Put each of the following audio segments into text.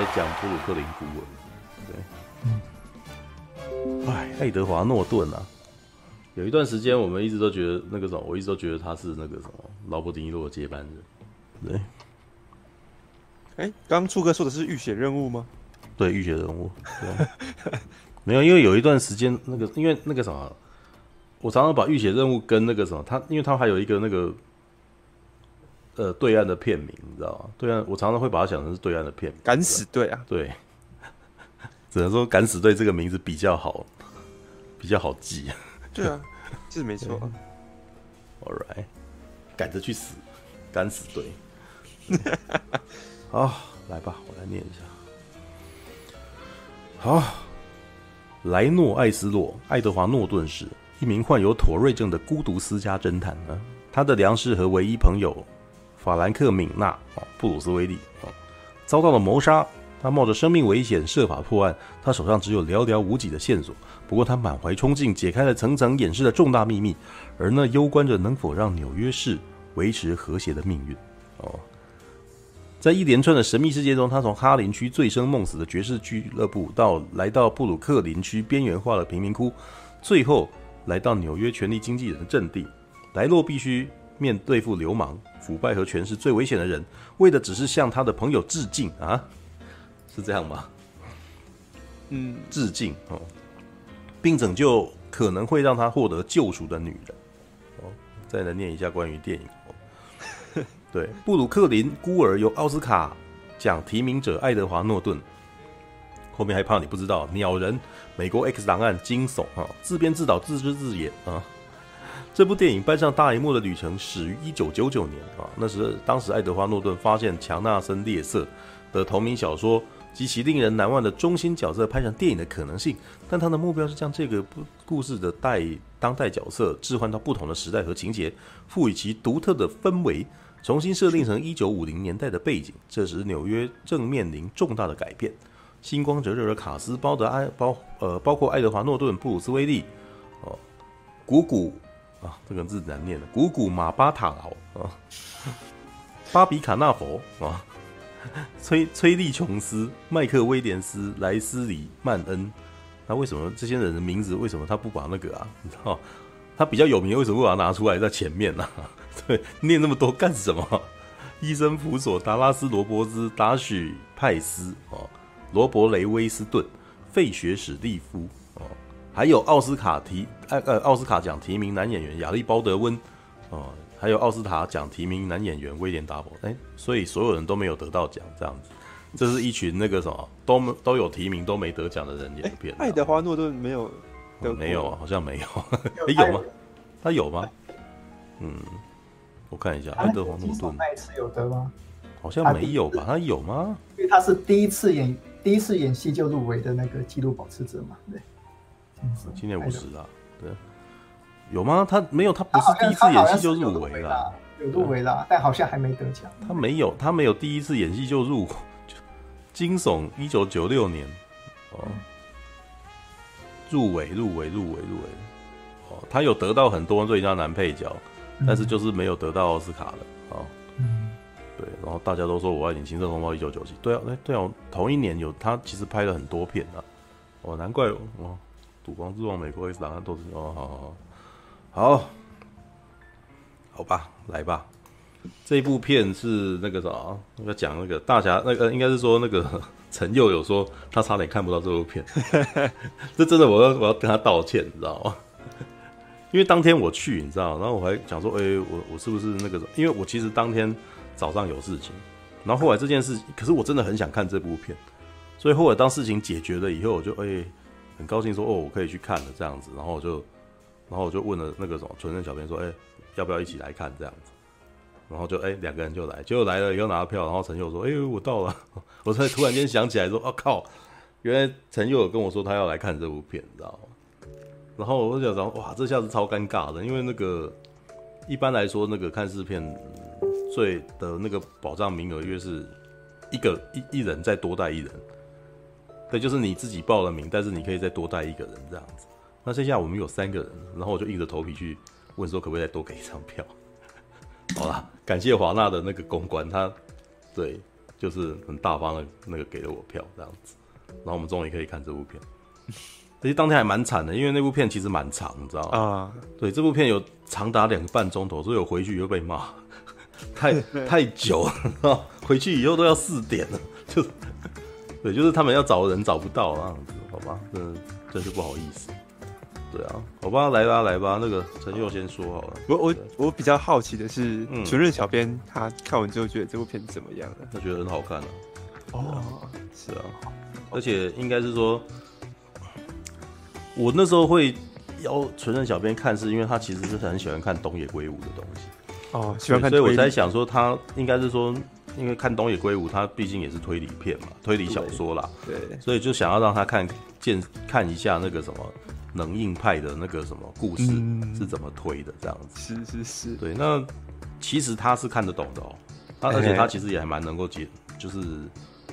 来讲布鲁克林孤儿。对，嗯，哎，爱德华诺顿啊，有一段时间我们一直都觉得那个什么，我一直都觉得他是那个什么劳勃迪尼洛的接班人。对，哎，刚初哥说的是浴血任务吗？对，浴血任务。对，没有，因为有一段时间那个，因为那个什么，我常常把浴血任务跟那个什么，他，因为他还有一个那个。呃，对岸的片名你知道吗？对岸，我常常会把它想成是对岸的片名。敢死队啊，对，只能说敢死队这个名字比较好，比较好记。对啊，是没错。All right，赶着去死，敢死队。好，来吧，我来念一下。好，莱诺·艾斯洛·爱德华诺顿是一名患有妥瑞症的孤独私家侦探呢，他的良识和唯一朋友。法兰克·敏纳啊，布鲁斯·威利啊，遭到了谋杀。他冒着生命危险设法破案，他手上只有寥寥无几的线索。不过他满怀冲劲，解开了层层掩饰的重大秘密，而那攸关着能否让纽约市维持和谐的命运。哦，在一连串的神秘事件中，他从哈林区醉生梦死的爵士俱乐部，到来到布鲁克林区边缘化的贫民窟，最后来到纽约权力经纪人的阵地。莱诺必须面对付流氓。腐败和权势最危险的人，为的只是向他的朋友致敬啊，是这样吗？嗯，致敬哦，并拯救可能会让他获得救赎的女人。哦，再来念一下关于电影哦。对，布鲁克林孤儿由奥斯卡奖提名者爱德华诺顿，后面还怕你不知道，鸟人、美国 X 档案、惊悚啊，自编自导自制自演啊。这部电影搬上大荧幕的旅程始于一九九九年啊，那时当时爱德华诺顿发现强纳森列瑟的同名小说及其令人难忘的中心角色拍成电影的可能性，但他的目标是将这个故故事的代当代角色置换到不同的时代和情节，赋予其独特的氛围，重新设定成一九五零年代的背景。这时纽约正面临重大的改变，星光熠熠的卡斯包得爱包呃包括爱德华诺顿、布鲁斯威利哦，古古。啊，这个字难念的，古古马巴塔劳啊，巴比卡纳佛啊，崔崔利琼斯、麦克威廉斯、莱斯里曼恩，那为什么这些人的名字为什么他不把那个啊？你知道他比较有名，为什么不把它拿出来在前面呢？对，念那么多干什么？伊森普索、达拉斯罗伯兹、达许派斯啊，罗伯雷威斯顿、费雪史蒂夫。还有奥斯卡提呃呃奥斯卡奖提名男演员亚历鲍德温哦，还有奥斯卡奖提名男演员威廉达伯哎，所以所有人都没有得到奖，这样子，这是一群那个什么都都有提名都没得奖的人演的片。爱德华诺顿没有没有啊，好像没有，有，有吗？他有吗？嗯，我看一下，爱德华诺顿那一次有得吗？好像没有吧？他有吗？因为他是第一次演第一次演戏就入围的那个纪录保持者嘛，对。今年五十了，对，有吗？他没有，他不是第一次演戏就入围了，有入围了，但好像还没得奖。他没有，他没有第一次演戏就入，惊悚一九九六年哦，入围，入围，入围，入围，哦，他有得到很多最佳男配角，但是就是没有得到奥斯卡的哦。嗯，对，然后大家都说我要演，青色风暴一九九七，对啊，哎，对啊，同一年有他其实拍了很多片啊，哦，难怪哦。《光之王》、美国 X 档案都是哦，好好好，好，好吧，来吧。这一部片是那个啥，要讲那个大侠，那个应该是说那个陈佑有说他差点看不到这部片，这真的我要我要跟他道歉，你知道吗？因为当天我去，你知道，然后我还讲说，哎、欸，我我是不是那个？因为我其实当天早上有事情，然后后来这件事，可是我真的很想看这部片，所以后来当事情解决了以后，我就哎。欸很高兴说哦，我可以去看了这样子，然后我就，然后我就问了那个什么纯正小编说，哎、要不要一起来看这样子？然后就哎两、个人就来，结果来了以后拿到票，然后陈佑说，哎、欸，我到了，我才突然间想起来说，我、啊、靠，原来陈佑跟我说他要来看这部片，你知道吗？然后我就想说，哇，这下子超尴尬的，因为那个一般来说那个看视片最的那个保障名额约是一个一一人再多带一人。对，就是你自己报了名，但是你可以再多带一个人这样子。那剩下我们有三个人，然后我就硬着头皮去问说，可不可以再多给一张票？好啦，感谢华纳的那个公关，他对就是很大方的那个给了我票这样子，然后我们终于可以看这部片。其实当天还蛮惨的，因为那部片其实蛮长，你知道吗？啊，对，这部片有长达两个半钟头，所以我回去又被骂，太太久了，回去以后都要四点了，就对，就是他们要找人找不到那样子，好吧？真真是不好意思。对啊，好吧，来吧来吧，那个陈佑先说好了。我我我比较好奇的是，全任小编他看完之后觉得这部片怎么样呢？他觉得很好看啊。哦，是啊，而且应该是说，我那时候会邀纯任小编看，是因为他其实是很喜欢看东野圭吾的东西。哦，喜欢看，所以我在想说，他应该是说，因为看东野圭吾，他毕竟也是推理片嘛，推理小说啦。对，对，所以就想要让他看见看一下那个什么。能硬派的那个什么故事是怎么推的？这样子、嗯、是是是，对。那其实他是看得懂的哦、喔，他而且他其实也还蛮能够解，就是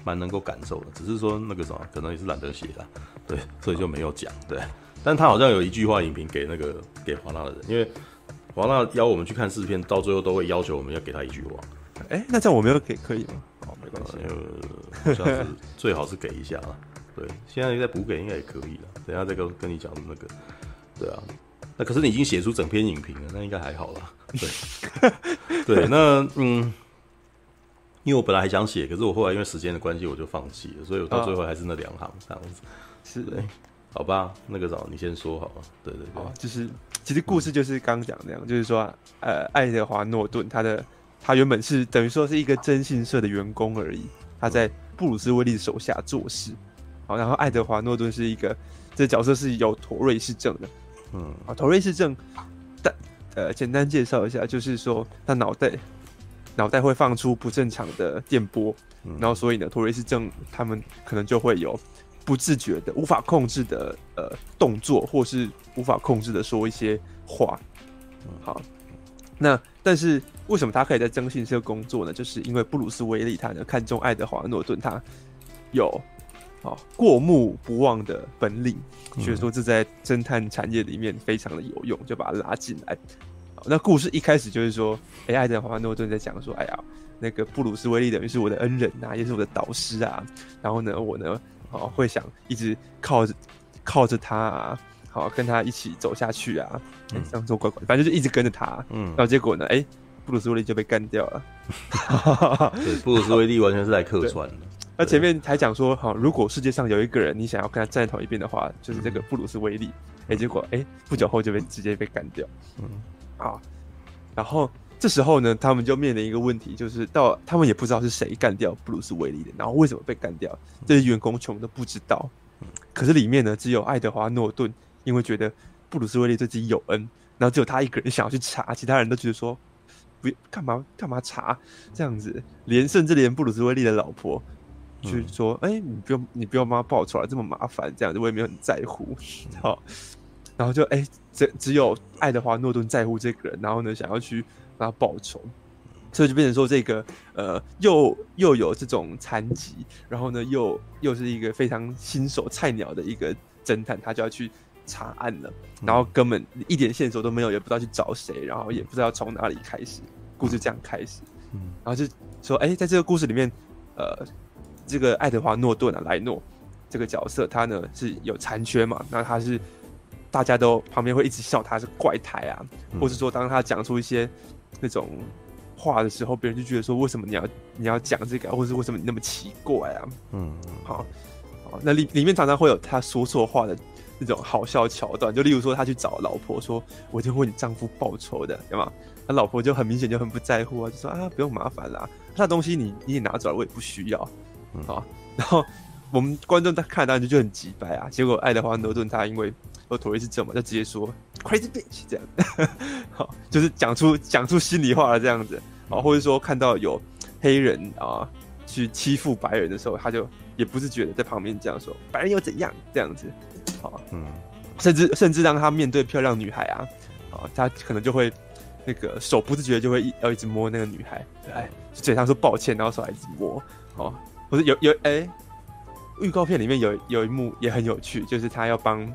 蛮能够感受的。只是说那个什么，可能也是懒得写了，对，所以就没有讲。对，但他好像有一句话影评给那个给华纳的人，因为华纳邀我们去看试片，到最后都会要求我们要给他一句话。哎、欸，那这样我没有给可以吗？哦，没关系，呃，好像是最好是给一下啦。对，现在再补给应该也可以了。等一下再跟跟你讲那个，对啊，那可是你已经写出整篇影评了，那应该还好啦。对，对，那嗯，因为我本来还想写，可是我后来因为时间的关系，我就放弃了，所以我到最后还是那两行这样子。是的，好吧，那个早你先说好了。对对对，就是其实故事就是刚讲那样，嗯、就是说，呃，爱德华诺顿他的他原本是等于说是一个征信社的员工而已，他在布鲁斯威利的手下做事。好，然后爱德华诺顿是一个，这角色是有妥瑞氏症的，嗯，啊，妥瑞氏症，但呃，简单介绍一下，就是说他脑袋脑袋会放出不正常的电波，嗯、然后所以呢，妥瑞氏症他们可能就会有不自觉的、无法控制的呃动作，或是无法控制的说一些话。好，那但是为什么他可以在征信社工作呢？就是因为布鲁斯威利他呢看中爱德华诺顿，他有。哦，过目不忘的本领，所以说这在侦探产业里面非常的有用，就把他拉进来。那故事一开始就是说，哎，爱德华诺顿在讲说，哎呀，那个布鲁斯威利等于是我的恩人呐、啊，也是我的导师啊。然后呢，我呢，哦，会想一直靠着靠着他啊，好跟他一起走下去啊，这样做乖乖，反正就一直跟着他。嗯，然后结果呢，哎，布鲁斯威利就被干掉了。对，布鲁斯威利完全是来客串的。那前面还讲说，哈，如果世界上有一个人你想要跟他站在同一边的话，就是这个布鲁斯威利。哎、嗯欸，结果哎、欸，不久后就被直接被干掉。嗯，好，然后这时候呢，他们就面临一个问题，就是到他们也不知道是谁干掉布鲁斯威利的，然后为什么被干掉，这些员工全部都不知道。嗯，可是里面呢，只有爱德华诺顿，因为觉得布鲁斯威利对自己有恩，然后只有他一个人想要去查，其他人都觉得说，不干嘛干嘛查这样子，连甚至连布鲁斯威利的老婆。去说，哎、欸，你不用，你不用帮他报仇了，这么麻烦，这样子我也没有很在乎。好，然后就哎，只、欸、只有爱德华诺顿在乎这个人，然后呢，想要去帮他报仇，所以就变成说，这个呃，又又有这种残疾，然后呢，又又是一个非常新手菜鸟的一个侦探，他就要去查案了，然后根本一点线索都没有，也不知道去找谁，然后也不知道从哪里开始，故事这样开始，嗯然后就说，哎、欸，在这个故事里面，呃。这个爱德华诺顿啊，莱诺这个角色，他呢是有残缺嘛？那他是大家都旁边会一直笑他是怪胎啊，嗯、或是说当他讲出一些那种话的时候，别人就觉得说，为什么你要你要讲这个，或是为什么你那么奇怪啊？嗯，好，好，那里里面常常会有他说错话的那种好笑桥段，就例如说他去找老婆说，我一定为你丈夫报仇的，对吗？他老婆就很明显就很不在乎啊，就说啊不用麻烦啦，那东西你你也拿走了，我也不需要。好，然后我们观众在看，当然就很急白啊。结果爱德华诺顿他因为有妥瑞氏症嘛，就直接说 crazy bitch 这样，好，就是讲出讲出心里话了这样子。啊，或者说看到有黑人啊去欺负白人的时候，他就也不是觉得在旁边这样说，白人又怎样这样子。好，嗯，甚至甚至让他面对漂亮女孩啊，啊，他可能就会那个手不自觉就会一要一直摸那个女孩，哎，嘴上说抱歉，然后手还一直摸，哦。不是有有哎，预、欸、告片里面有有一幕也很有趣，就是他要帮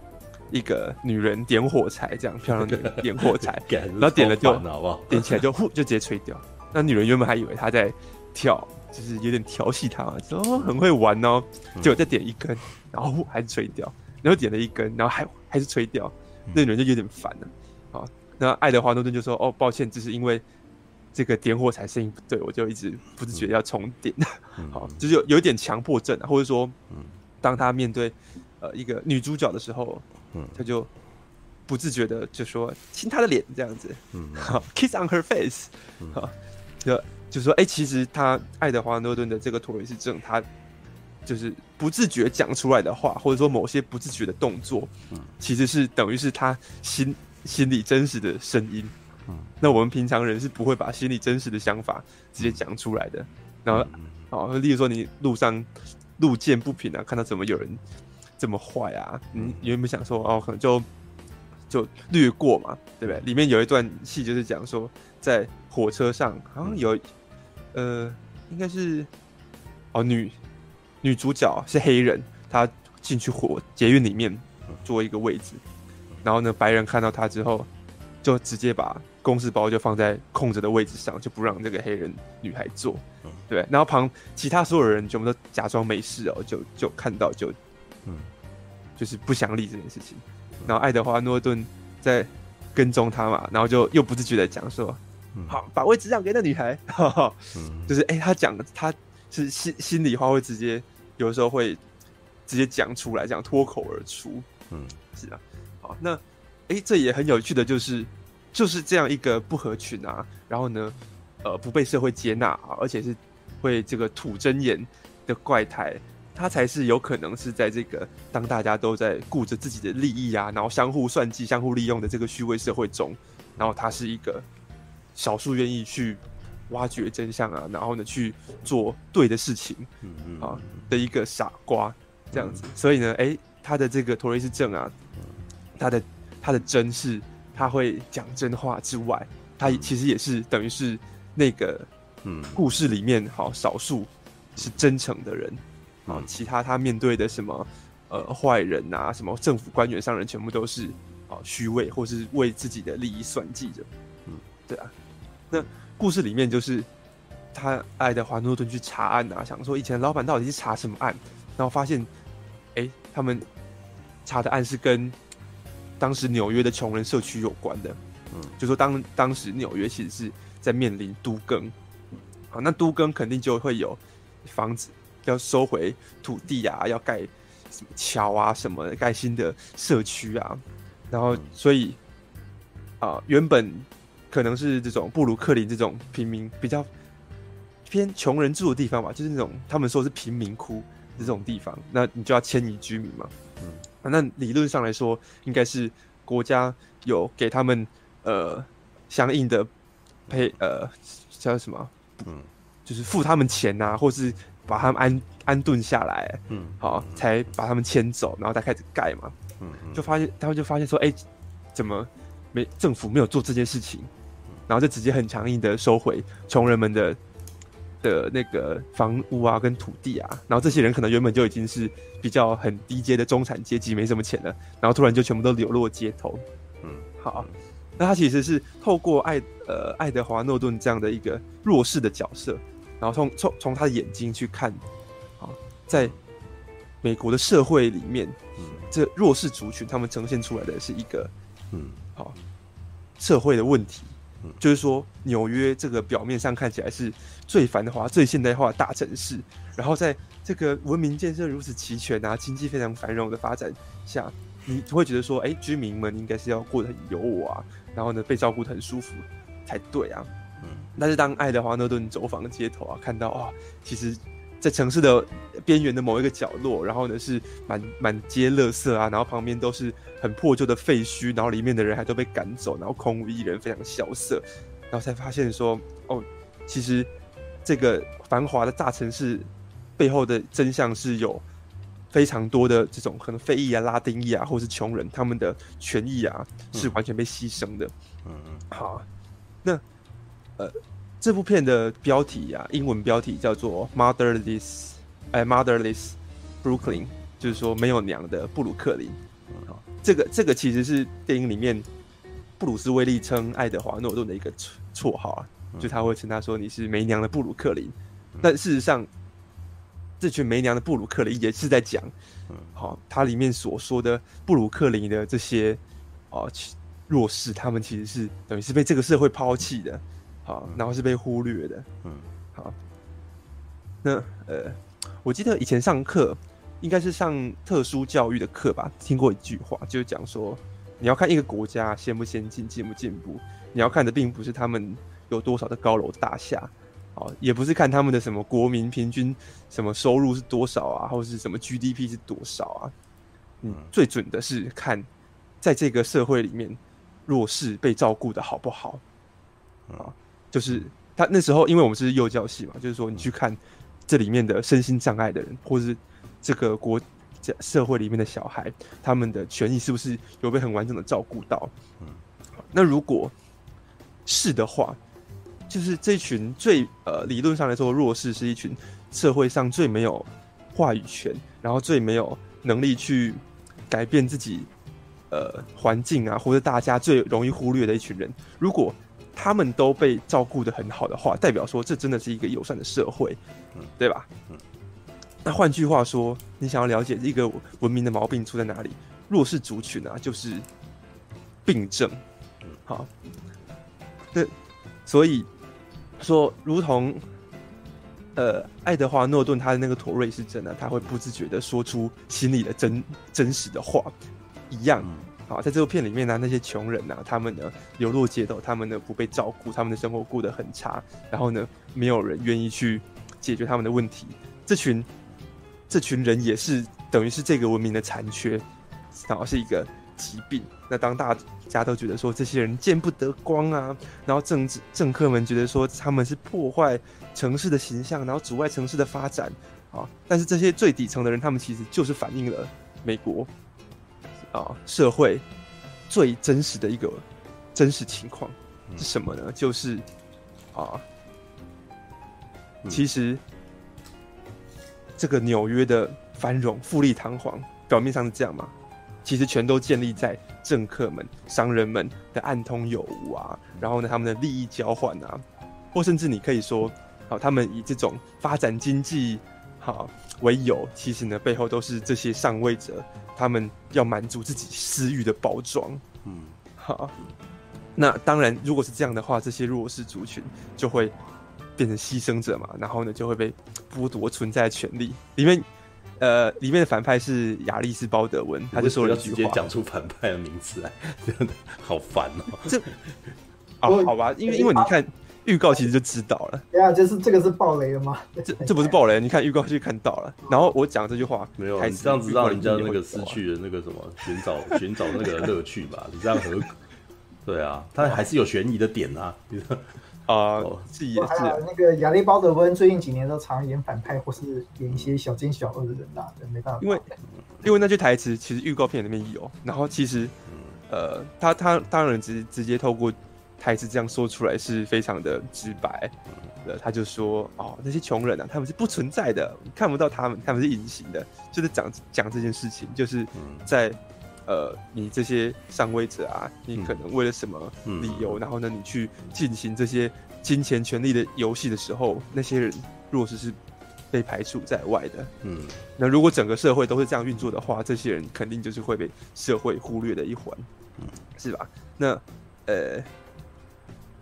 一个女人点火柴，这样漂亮的女人 点火柴，然后点了就好不好？点起来就呼就直接吹掉。那女人原本还以为他在跳，就是有点调戏他嘛，说哦很会玩哦，结果再点一根，然后还是吹掉，然后点了一根，然后还还是吹掉，那女人就有点烦了。好，那爱德华诺顿就说哦抱歉，只是因为这个点火柴声音不对，我就一直不自觉要重点。好，就是有有一点强迫症啊，或者说，当他面对呃一个女主角的时候，他就。不自觉的就说亲她的脸这样子，嗯，好，kiss on her face，好，就就说哎、欸，其实他爱德华诺顿的这个妥瑞氏症，他就是不自觉讲出来的话，或者说某些不自觉的动作，嗯，其实是等于是他心心里真实的声音，嗯，那我们平常人是不会把心里真实的想法直接讲出来的，然后，哦，例如说你路上路见不平啊，看到怎么有人这么坏啊，嗯，你有没有想说哦，可能就。就略过嘛，对不对？里面有一段戏就是讲说，在火车上好像有，呃，应该是哦，女女主角是黑人，她进去火捷运里面坐一个位置，然后呢，白人看到她之后，就直接把公事包就放在空着的位置上，就不让这个黑人女孩坐，对。然后旁其他所有人全部都假装没事哦，就就看到就，嗯，就是不想理这件事情。然后爱德华诺顿在跟踪他嘛，然后就又不自觉的讲说：“嗯、好，把位置让给那女孩。呵 呵”就是哎、欸，他讲的他是心心里话会直接有的时候会直接讲出来，这样脱口而出。嗯，是啊。好，那哎、欸，这也很有趣的就是就是这样一个不合群啊，然后呢，呃，不被社会接纳啊，而且是会这个吐真言的怪胎。他才是有可能是在这个当大家都在顾着自己的利益啊，然后相互算计、相互利用的这个虚伪社会中，然后他是一个少数愿意去挖掘真相啊，然后呢去做对的事情啊的一个傻瓜这样子。所以呢，哎，他的这个托雷斯症啊，他的他的真是他会讲真话之外，他其实也是等于是那个嗯故事里面好少数是真诚的人。啊，其他他面对的什么，呃，坏人啊，什么政府官员、商人，全部都是啊虚伪，或是为自己的利益算计着。嗯，对啊。那故事里面就是他爱德华诺顿去查案啊，想说以前老板到底是查什么案，然后发现，哎、欸，他们查的案是跟当时纽约的穷人社区有关的。嗯，就说当当时纽约其实是在面临都更，啊，那都更肯定就会有房子。要收回土地啊，要盖什么桥啊，什么盖新的社区啊，然后所以啊、呃，原本可能是这种布鲁克林这种平民比较偏穷人住的地方吧，就是那种他们说是贫民窟这种地方，那你就要迁移居民嘛。嗯，啊、那理论上来说，应该是国家有给他们呃相应的配呃叫什么？嗯，就是付他们钱啊，或是。把他们安安顿下来，嗯，好，才把他们迁走，然后再开始盖嘛，嗯，就发现他们就发现说，哎、欸，怎么没政府没有做这件事情，然后就直接很强硬的收回穷人们的的那个房屋啊跟土地啊，然后这些人可能原本就已经是比较很低阶的中产阶级，没什么钱了，然后突然就全部都流落街头，嗯，好，那他其实是透过爱呃爱德华诺顿这样的一个弱势的角色。然后从从从他的眼睛去看，啊，在美国的社会里面，嗯，这弱势族群他们呈现出来的是一个，嗯，好，社会的问题，嗯，就是说纽约这个表面上看起来是最繁华、最现代化的大城市，然后在这个文明建设如此齐全啊，经济非常繁荣的发展下，你会觉得说，哎，居民们应该是要过得很优渥啊，然后呢，被照顾得很舒服才对啊。嗯但是当爱德华诺顿走访街头啊，看到啊，其实，在城市的边缘的某一个角落，然后呢是满满街垃圾啊，然后旁边都是很破旧的废墟，然后里面的人还都被赶走，然后空无一人，非常萧瑟，然后才发现说，哦，其实这个繁华的大城市背后的真相是有非常多的这种可能非裔啊、拉丁裔啊，或是穷人，他们的权益啊是完全被牺牲的。嗯嗯，好，那。呃，这部片的标题啊，英文标题叫做 Motherless，哎，Motherless Brooklyn，就是说没有娘的布鲁克林。好，这个这个其实是电影里面布鲁斯威利称爱德华诺顿的一个绰绰号啊，就他会称他说，你是没娘的布鲁克林。但事实上，这群没娘的布鲁克林也是在讲，好，它里面所说的布鲁克林的这些啊弱势，他们其实是等于是被这个社会抛弃的，好，然后是被忽略的，嗯，好，那呃，我记得以前上课。应该是上特殊教育的课吧，听过一句话，就是讲说，你要看一个国家先不先进、进不进步，你要看的并不是他们有多少的高楼大厦，哦，也不是看他们的什么国民平均什么收入是多少啊，或者是什么 GDP 是多少啊，嗯，最准的是看在这个社会里面弱势被照顾的好不好，啊，就是他那时候，因为我们是幼教系嘛，就是说你去看这里面的身心障碍的人，或者是。这个国家社会里面的小孩，他们的权益是不是有被很完整的照顾到？嗯，那如果是的话，就是这群最呃理论上来说弱势是一群社会上最没有话语权，然后最没有能力去改变自己呃环境啊，或者大家最容易忽略的一群人。如果他们都被照顾的很好的话，代表说这真的是一个友善的社会，嗯，对吧？嗯。那换句话说，你想要了解一个文明的毛病出在哪里？弱势族群啊，就是病症。好，那所以说，如同呃，爱德华诺顿他的那个妥瑞是真的，他会不自觉的说出心里的真真实的话一样。好，在这部片里面呢，那些穷人呢，他们呢流落街头，他们呢不被照顾，他们的生活过得很差，然后呢，没有人愿意去解决他们的问题。这群。这群人也是等于是这个文明的残缺，然后是一个疾病。那当大家都觉得说这些人见不得光啊，然后政治政客们觉得说他们是破坏城市的形象，然后阻碍城市的发展啊。但是这些最底层的人，他们其实就是反映了美国啊社会最真实的一个真实情况是什么呢？就是啊，其实。这个纽约的繁荣、富丽堂皇，表面上是这样嘛？其实全都建立在政客们、商人们的暗通有无啊。然后呢，他们的利益交换啊，或甚至你可以说，好，他们以这种发展经济好为由，其实呢，背后都是这些上位者，他们要满足自己私欲的包装。嗯，好。那当然，如果是这样的话，这些弱势族群就会。变成牺牲者嘛，然后呢就会被剥夺存在的权利。里面，呃，里面的反派是亚历斯·包德文，他就说了一句话，直接讲出反派的名字来，真 的好烦哦。这，哦，好吧，因为因为你看预告其实就知道了。对啊，就是这个是暴雷了吗？这这不是暴雷，你看预告就看到了。然后我讲这句话，没有，你这样子让人家那个失去了那个什么寻找寻找那个乐趣吧？你这样何？对啊，他还是有悬疑的点啊。啊，是也是。那个亚历鲍德温，最近几年都常演反派或是演一些小奸小恶的人啦，没办法。因为因为那句台词其实预告片里面有，然后其实呃，他他当然直直接透过台词这样说出来是非常的直白。呃，他就说哦，那些穷人啊，他们是不存在的，看不到他们，他们是隐形的，就是讲讲这件事情，就是在。呃，你这些上位者啊，你可能为了什么理由，嗯、然后呢，你去进行这些金钱权力的游戏的时候，那些人弱势是被排除在外的，嗯，那如果整个社会都是这样运作的话，这些人肯定就是会被社会忽略的一环，嗯，是吧？那呃，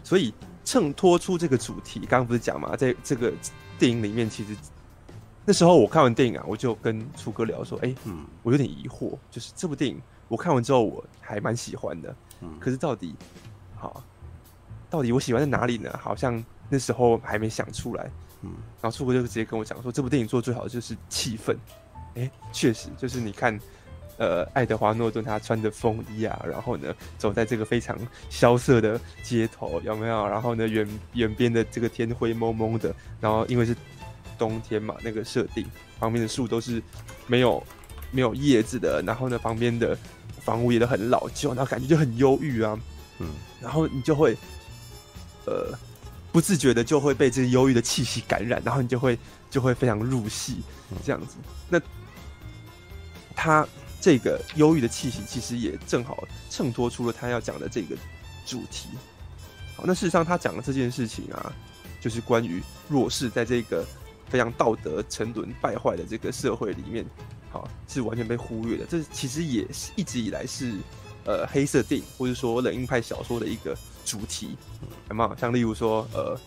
所以衬托出这个主题，刚刚不是讲嘛，在这个电影里面，其实。那时候我看完电影啊，我就跟楚哥聊说：“哎、欸，嗯，我有点疑惑，就是这部电影我看完之后我还蛮喜欢的，嗯，可是到底，好，到底我喜欢在哪里呢？好像那时候还没想出来，嗯，然后楚哥就直接跟我讲说，这部电影做最好的就是气氛，哎、欸，确实就是你看，呃，爱德华诺顿他穿着风衣啊，然后呢走在这个非常萧瑟的街头，有没有？然后呢远远边的这个天灰蒙蒙的，然后因为是。冬天嘛，那个设定旁边的树都是没有没有叶子的，然后呢，旁边的房屋也都很老旧，然后感觉就很忧郁啊，嗯，然后你就会呃不自觉的就会被这个忧郁的气息感染，然后你就会就会非常入戏这样子。那他这个忧郁的气息其实也正好衬托出了他要讲的这个主题。好，那事实上他讲的这件事情啊。就是关于弱势在这个非常道德沉沦败坏的这个社会里面，好是完全被忽略的。这其实也是一直以来是呃黑色电影或者说冷硬派小说的一个主题，有没有？像例如说呃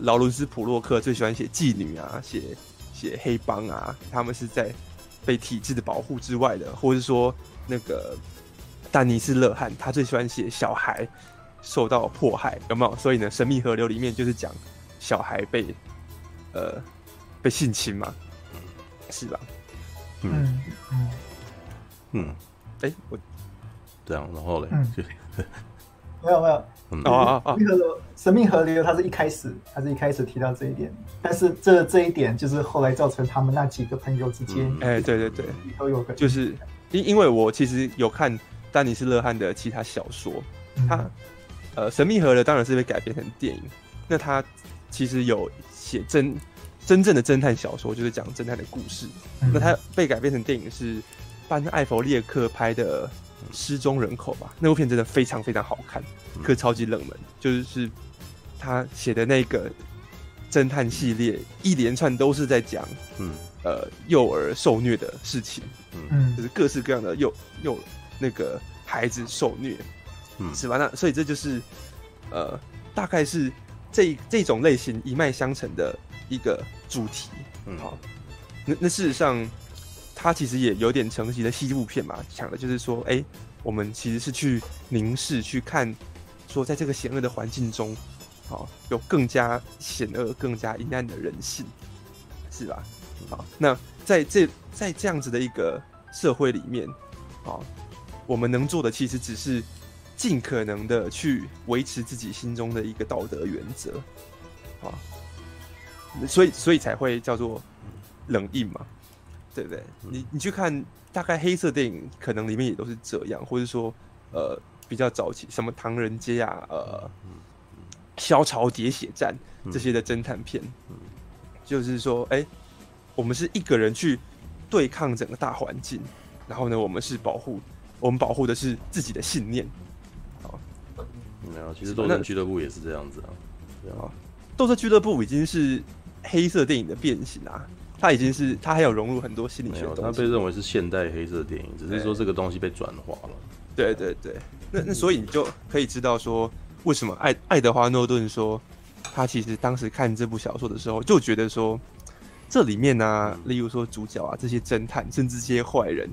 劳伦斯普洛克最喜欢写妓女啊，写写黑帮啊，他们是在被体制的保护之外的，或者是说那个丹尼斯勒汉他最喜欢写小孩受到迫害，有没有？所以呢，《神秘河流》里面就是讲小孩被。呃，被性侵嘛，是吧？嗯嗯嗯，哎、欸，我这样，然后嘞，嗯就没 有没有，嗯。哦哦哦，神秘河流，它是一开始，它是一开始提到这一点，但是这这一点就是后来造成他们那几个朋友之间，嗯。哎、欸，对对对，都有个，就是因因为我其实有看丹尼斯勒汉的其他小说，嗯、他呃，神秘河流当然是被改编成电影，那他其实有。写真真正的侦探小说，就是讲侦探的故事。嗯、那他被改编成电影是班艾弗列克拍的《失踪人口》吧？那部片真的非常非常好看，可超级冷门。就是他写的那个侦探系列，一连串都是在讲，嗯，呃，幼儿受虐的事情，嗯，就是各式各样的幼幼那个孩子受虐，嗯，是吧？那所以这就是呃，大概是。这这种类型一脉相承的一个主题，嗯，好，那那事实上，它其实也有点承袭的西部片嘛，讲的就是说，哎，我们其实是去凝视、去看，说在这个险恶的环境中，好，有更加险恶、更加阴暗的人性，是吧？好，那在这在这样子的一个社会里面，啊，我们能做的其实只是。尽可能的去维持自己心中的一个道德原则，啊，所以所以才会叫做冷硬嘛，对不对？你你去看大概黑色电影，可能里面也都是这样，或者说呃比较早期什么唐人街啊，呃，萧朝喋血战这些的侦探片，就是说，哎，我们是一个人去对抗整个大环境，然后呢，我们是保护，我们保护的是自己的信念。没有，其实斗阵俱乐部也是这样子啊。啊，斗阵俱乐部已经是黑色电影的变形啊，它已经是它还有融入很多心理学的东西。它被认为是现代黑色电影，只是说这个东西被转化了。对对对，那那所以你就可以知道说，为什么爱爱德华诺顿说，他其实当时看这部小说的时候，就觉得说，这里面呢、啊，例如说主角啊，这些侦探，甚至这些坏人，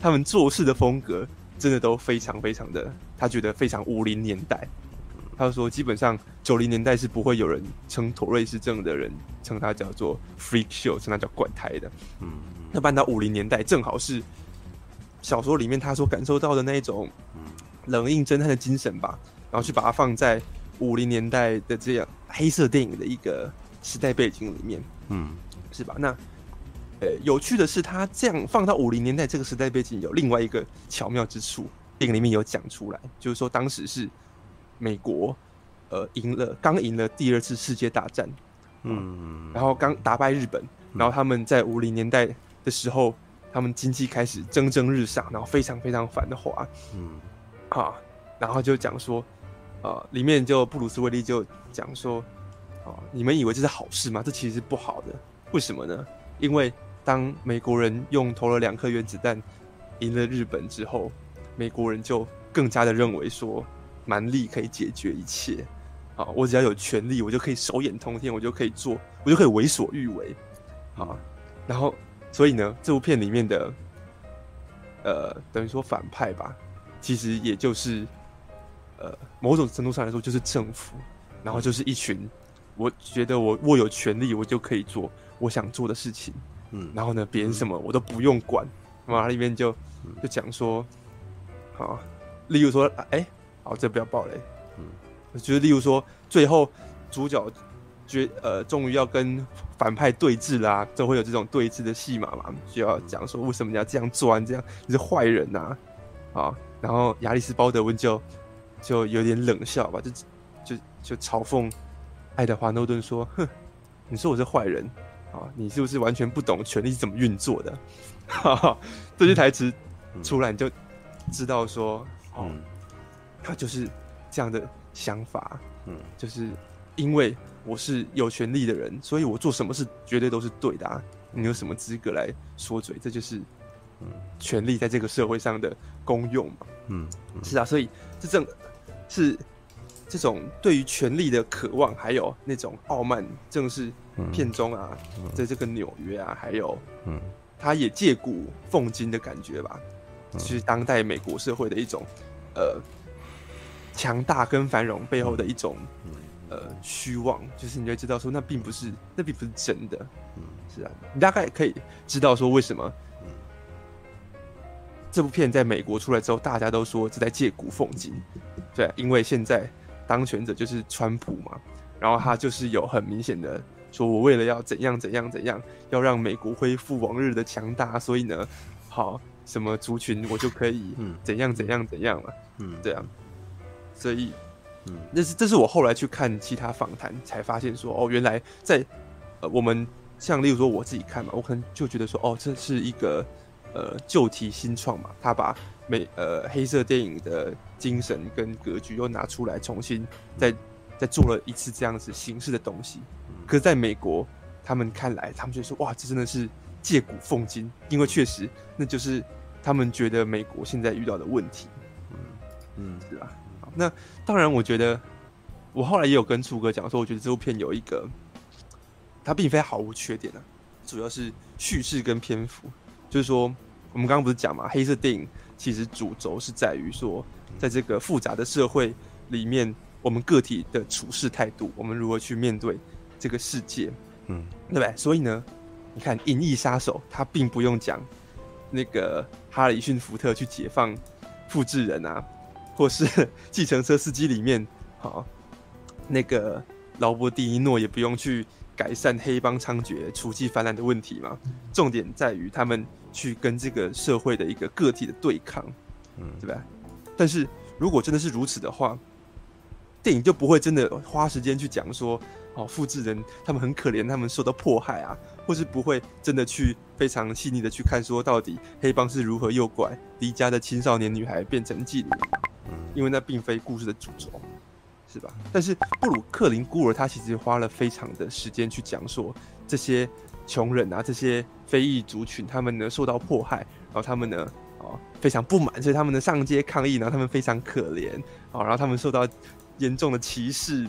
他们做事的风格。真的都非常非常的，他觉得非常五零年代。他说，基本上九零年代是不会有人称妥瑞氏症的人称他叫做 freak show，称他叫怪胎的。嗯，那搬到五零年代，正好是小说里面他所感受到的那一种冷硬侦探的精神吧，然后去把它放在五零年代的这样黑色电影的一个时代背景里面，嗯，是吧？那。呃，有趣的是，他这样放到五零年代这个时代背景，有另外一个巧妙之处。电影里面有讲出来，就是说当时是美国，呃，赢了，刚赢了第二次世界大战，嗯，然后刚打败日本，然后他们在五零年代的时候，他们经济开始蒸蒸日上，然后非常非常繁华，嗯，啊，然后就讲说，呃，里面就布鲁斯威利就讲说，啊，你们以为这是好事吗？这其实是不好的，为什么呢？因为当美国人用投了两颗原子弹赢了日本之后，美国人就更加的认为说蛮力可以解决一切啊！我只要有权力，我就可以手眼通天，我就可以做，我就可以为所欲为啊！然后，所以呢，这部片里面的呃，等于说反派吧，其实也就是呃，某种程度上来说就是政府，然后就是一群，我觉得我握有权力，我就可以做我想做的事情。嗯，然后呢，别人什么我都不用管，嘛、嗯，里面就就讲说，好，例如说，哎、欸，好，这不要暴雷，嗯，就是例如说，最后主角决呃，终于要跟反派对峙啦，就会有这种对峙的戏码嘛，就要讲说为什么你要这样做，这样你是坏人呐、啊，啊，然后亚历斯鲍德温就就有点冷笑吧，就就就嘲讽爱德华诺顿说，哼，你说我是坏人。啊，你是不是完全不懂权力是怎么运作的？哈哈，这句台词出来你就知道说，哦，他就是这样的想法，嗯，就是因为我是有权利的人，所以我做什么事绝对都是对的啊！你有什么资格来说嘴？这就是嗯，权力在这个社会上的功用嘛。嗯，嗯是啊，所以这正是这种对于权力的渴望，还有那种傲慢，正是片中啊，嗯、在这个纽约啊，还有嗯，他也借古讽今的感觉吧，就是当代美国社会的一种呃。强大跟繁荣背后的一种，呃，虚妄，就是你会知道说，那并不是，那并不是真的，嗯，是啊，你大概可以知道说为什么，这部片在美国出来之后，大家都说是在借古讽今，对，因为现在当权者就是川普嘛，然后他就是有很明显的说，我为了要怎样怎样怎样，要让美国恢复往日的强大，所以呢，好，什么族群我就可以，怎样怎样怎样了，嗯，这样。所以，嗯，那是这是我后来去看其他访谈才发现说，哦，原来在呃我们像例如说我自己看嘛，我可能就觉得说，哦，这是一个呃旧题新创嘛，他把美呃黑色电影的精神跟格局又拿出来，重新再再做了一次这样子形式的东西。可是在美国，他们看来，他们就说，哇，这真的是借古讽今，因为确实那就是他们觉得美国现在遇到的问题。嗯嗯，是吧？那当然，我觉得我后来也有跟楚哥讲说，我觉得这部片有一个，它并非毫无缺点啊，主要是叙事跟篇幅。就是说，我们刚刚不是讲嘛，黑色电影其实主轴是在于说，在这个复杂的社会里面，我们个体的处事态度，我们如何去面对这个世界，嗯，对不对？所以呢，你看《银翼杀手》，它并不用讲那个哈里逊福特去解放复制人啊。或是 计程车司机里面，好，那个劳勃迪尼诺也不用去改善黑帮猖獗、处境泛滥的问题嘛。重点在于他们去跟这个社会的一个个体的对抗，嗯，对吧？但是如果真的是如此的话，电影就不会真的花时间去讲说，哦，复制人他们很可怜，他们受到迫害啊，或是不会真的去非常细腻的去看说，到底黑帮是如何诱拐离家的青少年女孩变成妓女。因为那并非故事的主轴，是吧？但是布鲁克林孤儿他其实花了非常的时间去讲说，这些穷人啊，这些非裔族群，他们呢受到迫害，然后他们呢啊非常不满，所以他们呢上街抗议，然后他们非常可怜啊，然后他们受到严重的歧视，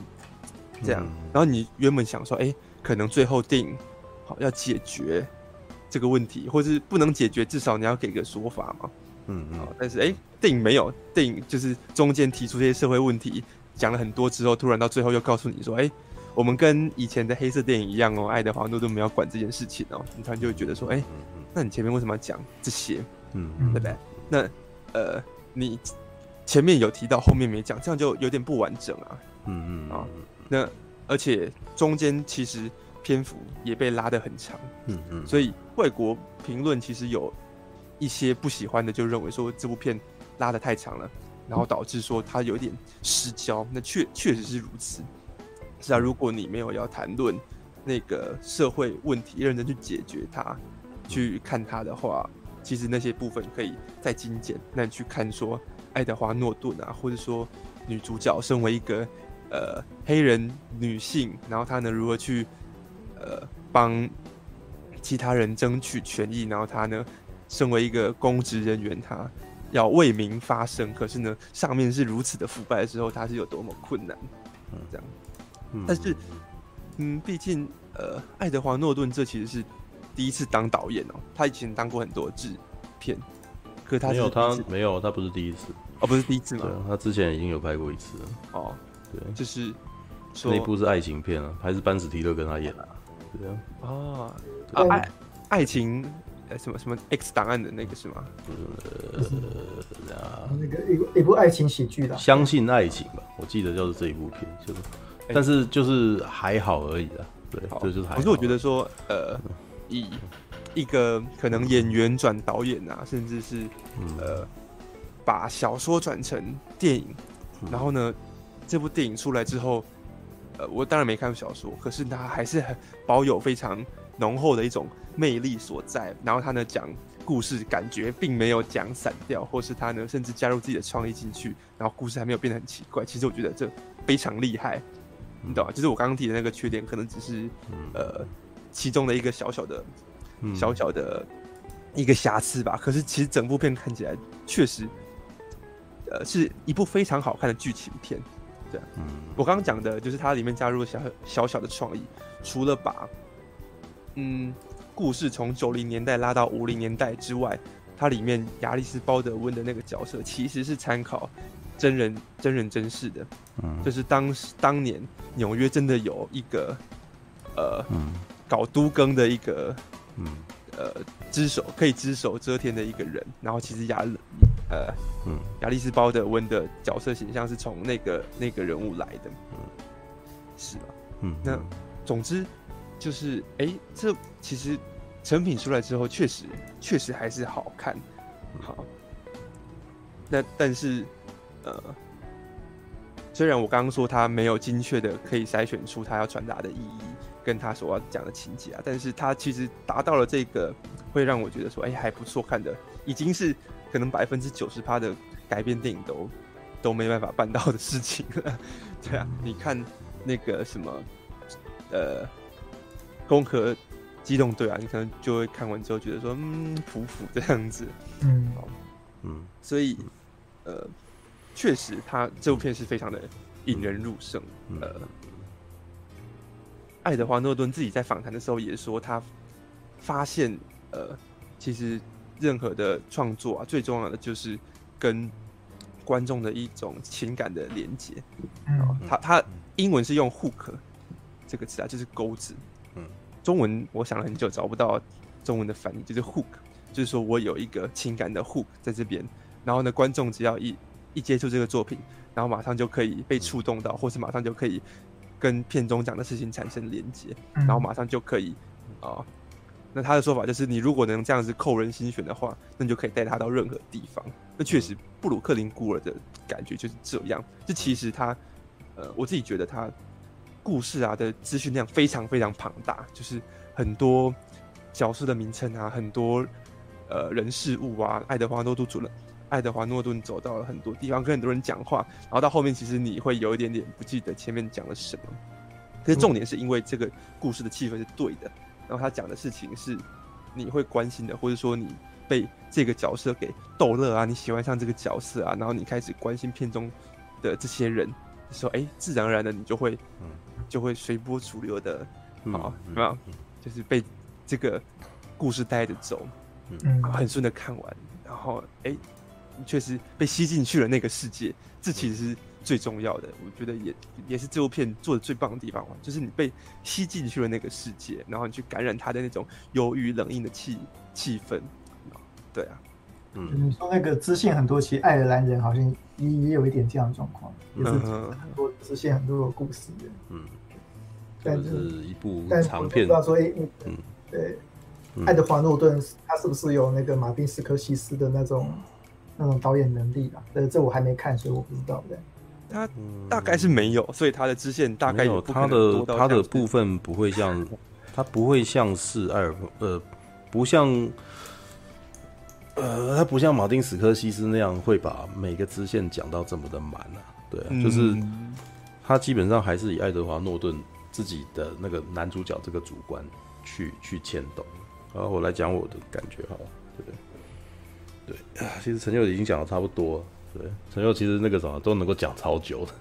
这样。然后你原本想说，哎，可能最后电影好要解决这个问题，或是不能解决，至少你要给个说法嘛。嗯嗯，但是哎、欸，电影没有，电影就是中间提出这些社会问题，讲了很多之后，突然到最后又告诉你说，哎、欸，我们跟以前的黑色电影一样哦，爱德华诺顿没有管这件事情哦，你突然就会觉得说，哎、欸，那你前面为什么要讲这些？嗯，对不对？那呃，你前面有提到，后面没讲，这样就有点不完整啊。嗯嗯啊，那而且中间其实篇幅也被拉得很长。嗯嗯，所以外国评论其实有。一些不喜欢的就认为说这部片拉得太长了，然后导致说它有点失焦。那确确实是如此。是啊，如果你没有要谈论那个社会问题，认真去解决它，去看它的话，其实那些部分可以再精简。那你去看说爱德华诺顿啊，或者说女主角身为一个呃黑人女性，然后她能如何去呃帮其他人争取权益，然后他呢。身为一个公职人员，他要为民发声，可是呢，上面是如此的腐败的时候，他是有多么困难？嗯，这样。嗯，但是，嗯，毕竟，呃，爱德华诺顿这其实是第一次当导演哦，他以前当过很多制片，可他是没有他没有他不是第一次哦，不是第一次吗？对，他之前已经有拍过一次了。哦，对，就是那部是爱情片啊，还是班史提勒跟他演的？对啊。哦，啊，爱爱情呃。什么什么 X 档案的那个是吗？呃，那个一部一部爱情喜剧的，相信爱情吧，我记得就是这一部片，就是，但是就是还好而已啦，对，好就是还好。可是我觉得说，呃，以一个可能演员转导演啊，甚至是呃，把小说转成电影，然后呢，这部电影出来之后，呃，我当然没看过小说，可是他还是很保有非常浓厚的一种。魅力所在，然后他呢讲故事，感觉并没有讲散掉，或是他呢甚至加入自己的创意进去，然后故事还没有变得很奇怪。其实我觉得这非常厉害，你懂吗？就是我刚刚提的那个缺点，可能只是、嗯、呃其中的一个小小的、嗯、小小的一个瑕疵吧。可是其实整部片看起来确实，呃，是一部非常好看的剧情片。对，嗯，我刚刚讲的就是它里面加入了小小小的创意，除了把嗯故事从九零年代拉到五零年代之外，它里面亚历斯·鲍德温的那个角色其实是参考。真人真人真事的，嗯，就是当时当年纽约真的有一个，呃，嗯，搞都更的一个，嗯，呃，只手可以只手遮天的一个人。然后其实亚，呃，嗯，亚历斯·鲍德温的角色形象是从那个那个人物来的，嗯，是吧？嗯，那总之就是，哎、欸，这其实成品出来之后，确实确实还是好看，好。那但是。呃，虽然我刚刚说他没有精确的可以筛选出他要传达的意义，跟他所要讲的情节啊，但是他其实达到了这个会让我觉得说，哎、欸，还不错看的，已经是可能百分之九十趴的改编电影都都没办法办到的事情了。对啊，你看那个什么，呃，攻壳机动队啊，你可能就会看完之后觉得说，嗯，普普这样子，嗯，嗯，所以，呃。确实，他这部片是非常的引人入胜。呃，爱德华诺顿自己在访谈的时候也说，他发现，呃，其实任何的创作啊，最重要的就是跟观众的一种情感的连接。嗯，他他英文是用 hook 这个词啊，就是钩子。嗯，中文我想了很久找不到中文的翻译，就是 hook，就是说我有一个情感的 hook 在这边，然后呢，观众只要一一接触这个作品，然后马上就可以被触动到，或是马上就可以跟片中讲的事情产生连接，然后马上就可以啊、呃。那他的说法就是，你如果能这样子扣人心弦的话，那你就可以带他到任何地方。那确实，布鲁克林孤儿的感觉就是这样。这其实他，呃，我自己觉得他故事啊的资讯量非常非常庞大，就是很多角色的名称啊，很多呃人事物啊，爱德华诺顿主任。爱德华诺顿走到了很多地方，跟很多人讲话，然后到后面其实你会有一点点不记得前面讲了什么。可是重点是因为这个故事的气氛是对的，然后他讲的事情是你会关心的，或者说你被这个角色给逗乐啊，你喜欢上这个角色啊，然后你开始关心片中的这些人，说哎，自然而然的你就会就会随波逐流的，好，有没有？就是被这个故事带着走，嗯，很顺的看完，然后哎。确实被吸进去了那个世界，这其实是最重要的。我觉得也也是这部片做的最棒的地方，就是你被吸进去了那个世界，然后你去感染他的那种忧郁冷硬的气气氛。对啊，嗯，你说那个支线很多，其实爱尔兰人好像也也有一点这样的状况，也是很多支线很多的故事的。嗯，但是一部长片，不知道说，哎，嗯，对，爱德华诺顿他是不是有那个马丁斯科西斯的那种？那种导演能力吧，呃这我还没看，所以我不知道。对，他大概是没有，所以他的支线大概有他的他的部分不会像，他不会像是艾尔呃，不像呃，他不像马丁史科西斯那样会把每个支线讲到这么的满啊。对啊，就是他基本上还是以爱德华诺顿自己的那个男主角这个主观去去牵动。然后我来讲我的感觉哈，对不对？对啊，其实陈佑已经讲的差不多了。对，陈佑其实那个什么都能够讲超久的。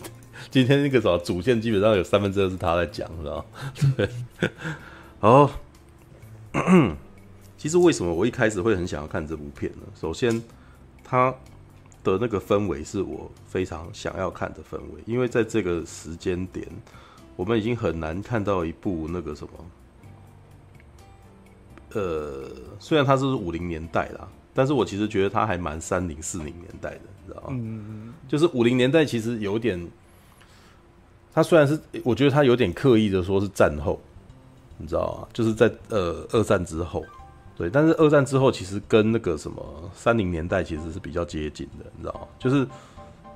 今天那个什么主线基本上有三分之二是他在讲，知道？对。好，其实为什么我一开始会很想要看这部片呢？首先，它的那个氛围是我非常想要看的氛围，因为在这个时间点，我们已经很难看到一部那个什么。呃，虽然它是五零年代啦，但是我其实觉得它还蛮三零四零年代的，你知道吗？嗯，就是五零年代其实有点，它虽然是我觉得它有点刻意的说是战后，你知道吗？就是在呃二战之后，对，但是二战之后其实跟那个什么三零年代其实是比较接近的，你知道吗？就是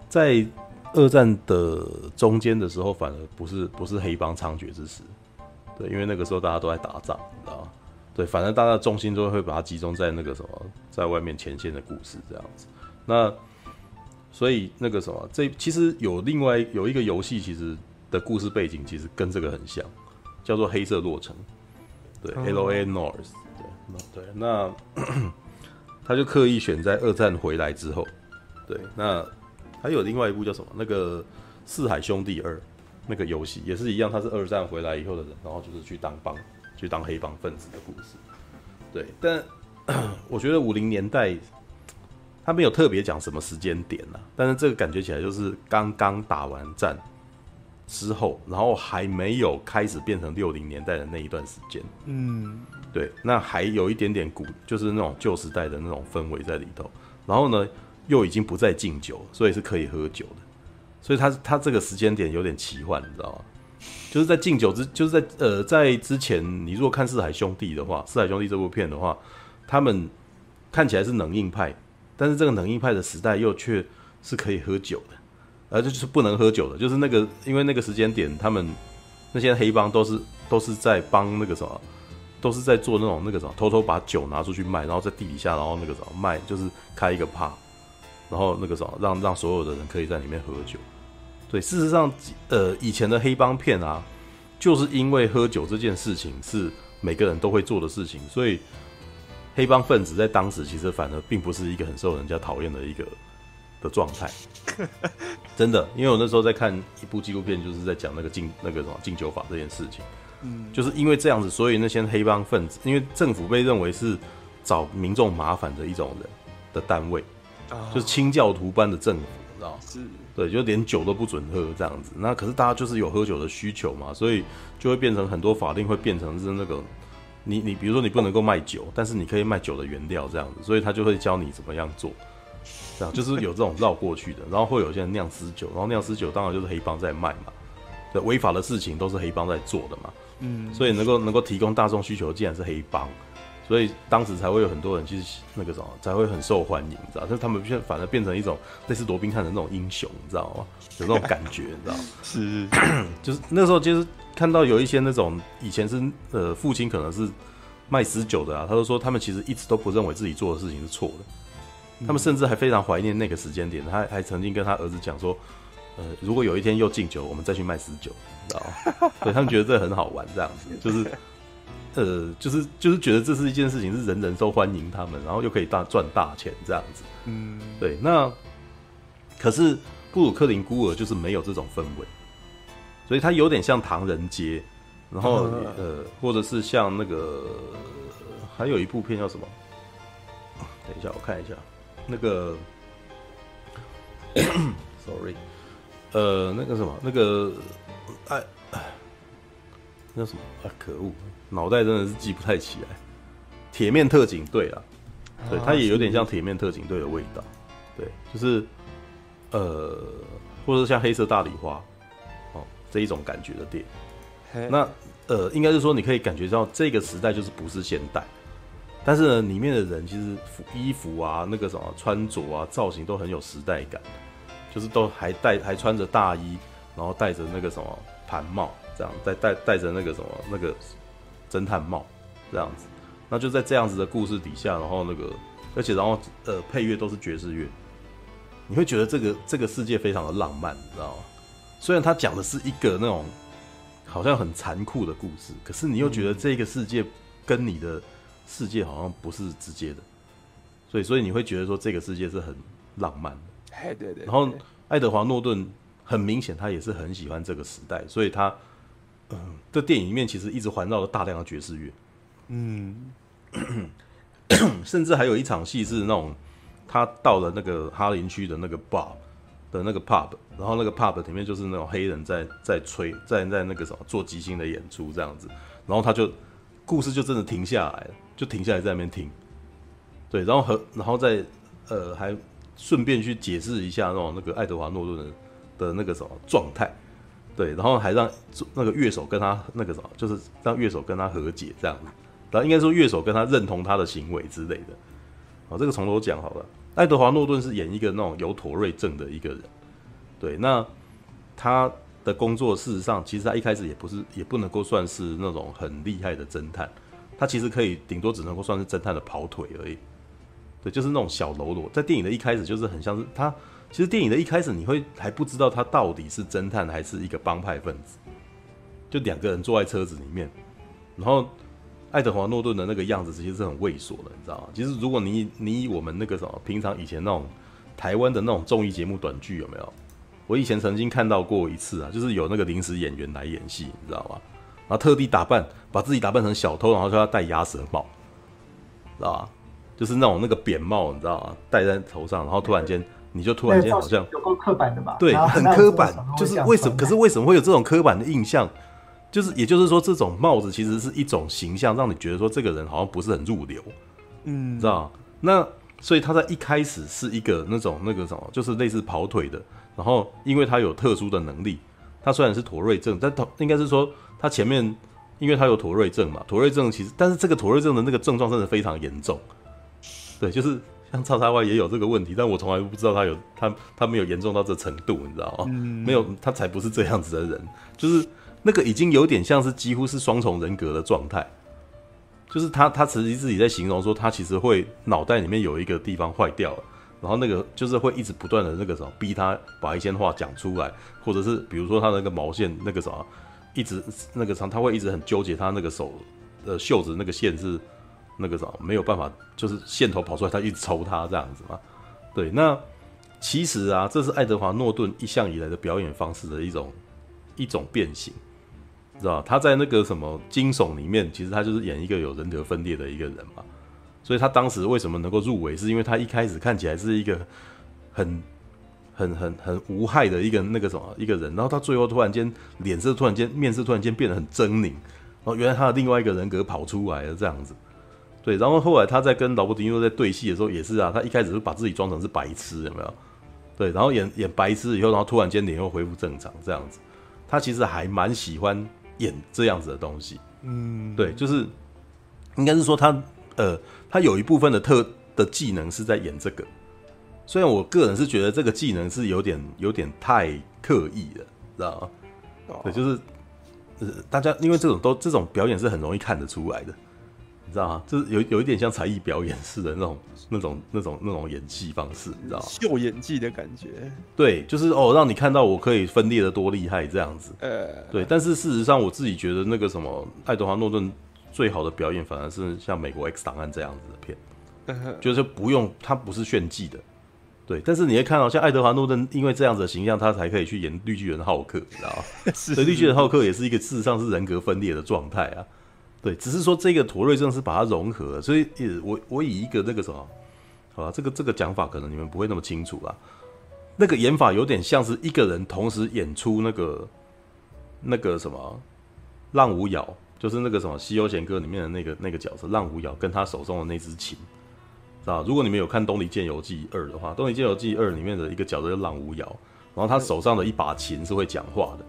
在二战的中间的时候，反而不是不是黑帮猖獗之时，对，因为那个时候大家都在打仗，你知道吗？对，反正大家的重心都会把它集中在那个什么，在外面前线的故事这样子。那所以那个什么，这其实有另外有一个游戏，其实的故事背景其实跟这个很像，叫做黑色洛城，对，L.A. Noire，对，对，那 他就刻意选在二战回来之后，对，那还有另外一部叫什么？那个《四海兄弟二》那个游戏也是一样，他是二战回来以后的人，然后就是去当帮，去当黑帮分子的故事，对，但 我觉得五零年代。他没有特别讲什么时间点啊，但是这个感觉起来就是刚刚打完战之后，然后还没有开始变成六零年代的那一段时间。嗯，对，那还有一点点古，就是那种旧时代的那种氛围在里头。然后呢，又已经不再禁酒，所以是可以喝酒的。所以他他这个时间点有点奇幻，你知道吗？就是在禁酒之，就是在呃在之前，你如果看《四海兄弟》的话，《四海兄弟》这部片的话，他们看起来是冷硬派。但是这个冷硬派的时代又却是可以喝酒的，而这就是不能喝酒的，就是那个因为那个时间点，他们那些黑帮都是都是在帮那个什么，都是在做那种那个什么，偷偷把酒拿出去卖，然后在地底下，然后那个什么卖，就是开一个趴，然后那个什么让让所有的人可以在里面喝酒。对，事实上，呃，以前的黑帮片啊，就是因为喝酒这件事情是每个人都会做的事情，所以。黑帮分子在当时其实反而并不是一个很受人家讨厌的一个的状态，真的，因为我那时候在看一部纪录片，就是在讲那个禁那个什么禁酒法这件事情，嗯，就是因为这样子，所以那些黑帮分子，因为政府被认为是找民众麻烦的一种人的单位，就是清教徒般的政府，知道？是，对，就连酒都不准喝这样子。那可是大家就是有喝酒的需求嘛，所以就会变成很多法令会变成是那个。你你比如说你不能够卖酒，但是你可以卖酒的原料这样子，所以他就会教你怎么样做，这样就是有这种绕过去的，然后会有些人酿私酒，然后酿私酒当然就是黑帮在卖嘛，对，违法的事情都是黑帮在做的嘛，嗯，所以能够能够提供大众需求，既然是黑帮，所以当时才会有很多人其实那个什么才会很受欢迎，你知道，就是他们变反而变成一种类似罗宾汉的那种英雄，你知道吗？有那种感觉，你知道？是，就是那时候就是。看到有一些那种以前是呃父亲可能是卖死酒的啊，他就说他们其实一直都不认为自己做的事情是错的，他们甚至还非常怀念那个时间点，他还曾经跟他儿子讲说，呃，如果有一天又敬酒，我们再去卖死酒，你知道吗？所以他们觉得这很好玩，这样子就是呃就是就是觉得这是一件事情，是人人都欢迎他们，然后又可以大赚大钱这样子，嗯，对。那可是布鲁克林孤儿就是没有这种氛围。所以它有点像唐人街，然后呃，或者是像那个，还有一部片叫什么？等一下，我看一下，那个，sorry，呃，那个什么，那个，哎，那什么啊？可恶，脑袋真的是记不太起来。铁面特警队啊，对，它也有点像铁面特警队的味道，对，就是呃，或者像黑色大礼花哦。这一种感觉的电影，那呃，应该是说你可以感觉到这个时代就是不是现代，但是呢，里面的人其实服衣服啊，那个什么穿着啊，造型都很有时代感，就是都还戴还穿着大衣，然后戴着那个什么盘帽，这样戴戴戴着那个什么那个侦探帽这样子，那就在这样子的故事底下，然后那个而且然后呃配乐都是爵士乐，你会觉得这个这个世界非常的浪漫，你知道吗？虽然他讲的是一个那种好像很残酷的故事，可是你又觉得这个世界跟你的世界好像不是直接的，所以所以你会觉得说这个世界是很浪漫的。对对。然后爱德华诺顿很明显他也是很喜欢这个时代，所以他嗯，这电影里面其实一直环绕着大量的爵士乐。嗯，甚至还有一场戏是那种他到了那个哈林区的那个 bar。的那个 pub，然后那个 pub 里面就是那种黑人在在吹，在在那个什么做即兴的演出这样子，然后他就故事就真的停下来了，就停下来在那边听，对，然后和然后再呃还顺便去解释一下那种那个爱德华诺顿的的那个什么状态，对，然后还让那个乐手跟他那个什么，就是让乐手跟他和解这样子，然后应该说乐手跟他认同他的行为之类的，好，这个从头讲好了。爱德华诺顿是演一个那种有妥瑞症的一个人，对，那他的工作事实上，其实他一开始也不是，也不能够算是那种很厉害的侦探，他其实可以顶多只能够算是侦探的跑腿而已，对，就是那种小喽啰。在电影的一开始，就是很像是他其实电影的一开始你会还不知道他到底是侦探还是一个帮派分子，就两个人坐在车子里面，然后爱德华诺顿的那个样子其实是很猥琐的，你知道吗？其实如果你你以我们那个什么平常以前那种台湾的那种综艺节目短剧有没有？我以前曾经看到过一次啊，就是有那个临时演员来演戏，你知道吗？然后特地打扮，把自己打扮成小偷，然后说要戴鸭舌帽，知道吧？就是那种那个扁帽，你知道吗？戴在头上，然后突然间，你就突然间好像有够刻板的吧？对，很刻板，就是为什么？可是为什么会有这种刻板的印象？就是也就是说，这种帽子其实是一种形象，让你觉得说这个人好像不是很入流，嗯，知道？那所以他在一开始是一个那种那个什么，就是类似跑腿的，然后因为他有特殊的能力，他虽然是妥瑞症，但他应该是说。他前面，因为他有妥瑞症嘛，妥瑞症其实，但是这个妥瑞症的那个症状真的非常严重，对，就是像叉叉 Y 也有这个问题，但我从来不知道他有他他没有严重到这程度，你知道吗？嗯、没有，他才不是这样子的人，就是那个已经有点像是几乎是双重人格的状态，就是他他其实自己在形容说，他其实会脑袋里面有一个地方坏掉了，然后那个就是会一直不断的那个什么逼他把一些话讲出来，或者是比如说他那个毛线那个什么。一直那个长，他会一直很纠结，他那个手的袖子那个线是那个什么没有办法，就是线头跑出来，他一直抽他这样子嘛。对，那其实啊，这是爱德华诺顿一向以来的表演方式的一种一种变形，知道他在那个什么惊悚里面，其实他就是演一个有人格分裂的一个人嘛。所以他当时为什么能够入围，是因为他一开始看起来是一个很。很很很无害的一个那个什么一个人，然后他最后突然间脸色突然间面色突然间变得很狰狞，然后原来他的另外一个人格跑出来了这样子，对，然后后来他在跟劳勃迪尼洛在对戏的时候也是啊，他一开始是把自己装成是白痴有没有？对，然后演演白痴以后，然后突然间脸又恢复正常这样子，他其实还蛮喜欢演这样子的东西，嗯，对，就是应该是说他呃他有一部分的特的技能是在演这个。虽然我个人是觉得这个技能是有点有点太刻意了，知道吗？哦、对，就是呃，大家因为这种都这种表演是很容易看得出来的，你知道吗？就是有有一点像才艺表演似的那种 那种那种那种演技方式，你知道吗？秀演技的感觉。对，就是哦，让你看到我可以分裂的多厉害这样子。呃，对。但是事实上，我自己觉得那个什么爱德华诺顿最好的表演，反而是像美国 X 档案这样子的片，呃、就是不用他不是炫技的。对，但是你会看到，像爱德华诺顿，因为这样子的形象，他才可以去演绿巨人浩克，你知道吗？所以绿巨人浩克也是一个事实上是人格分裂的状态啊。对，只是说这个妥瑞症是把它融合了，所以我我以一个那个什么，好吧，这个这个讲法可能你们不会那么清楚啦。那个演法有点像是一个人同时演出那个那个什么浪无瑶，就是那个什么《西游贤歌》里面的那个那个角色浪无瑶，跟他手中的那支琴。啊，如果你们有看《东离剑游记二》的话，《东离剑游记二》里面的一个角色叫浪无瑶，然后他手上的一把琴是会讲话的，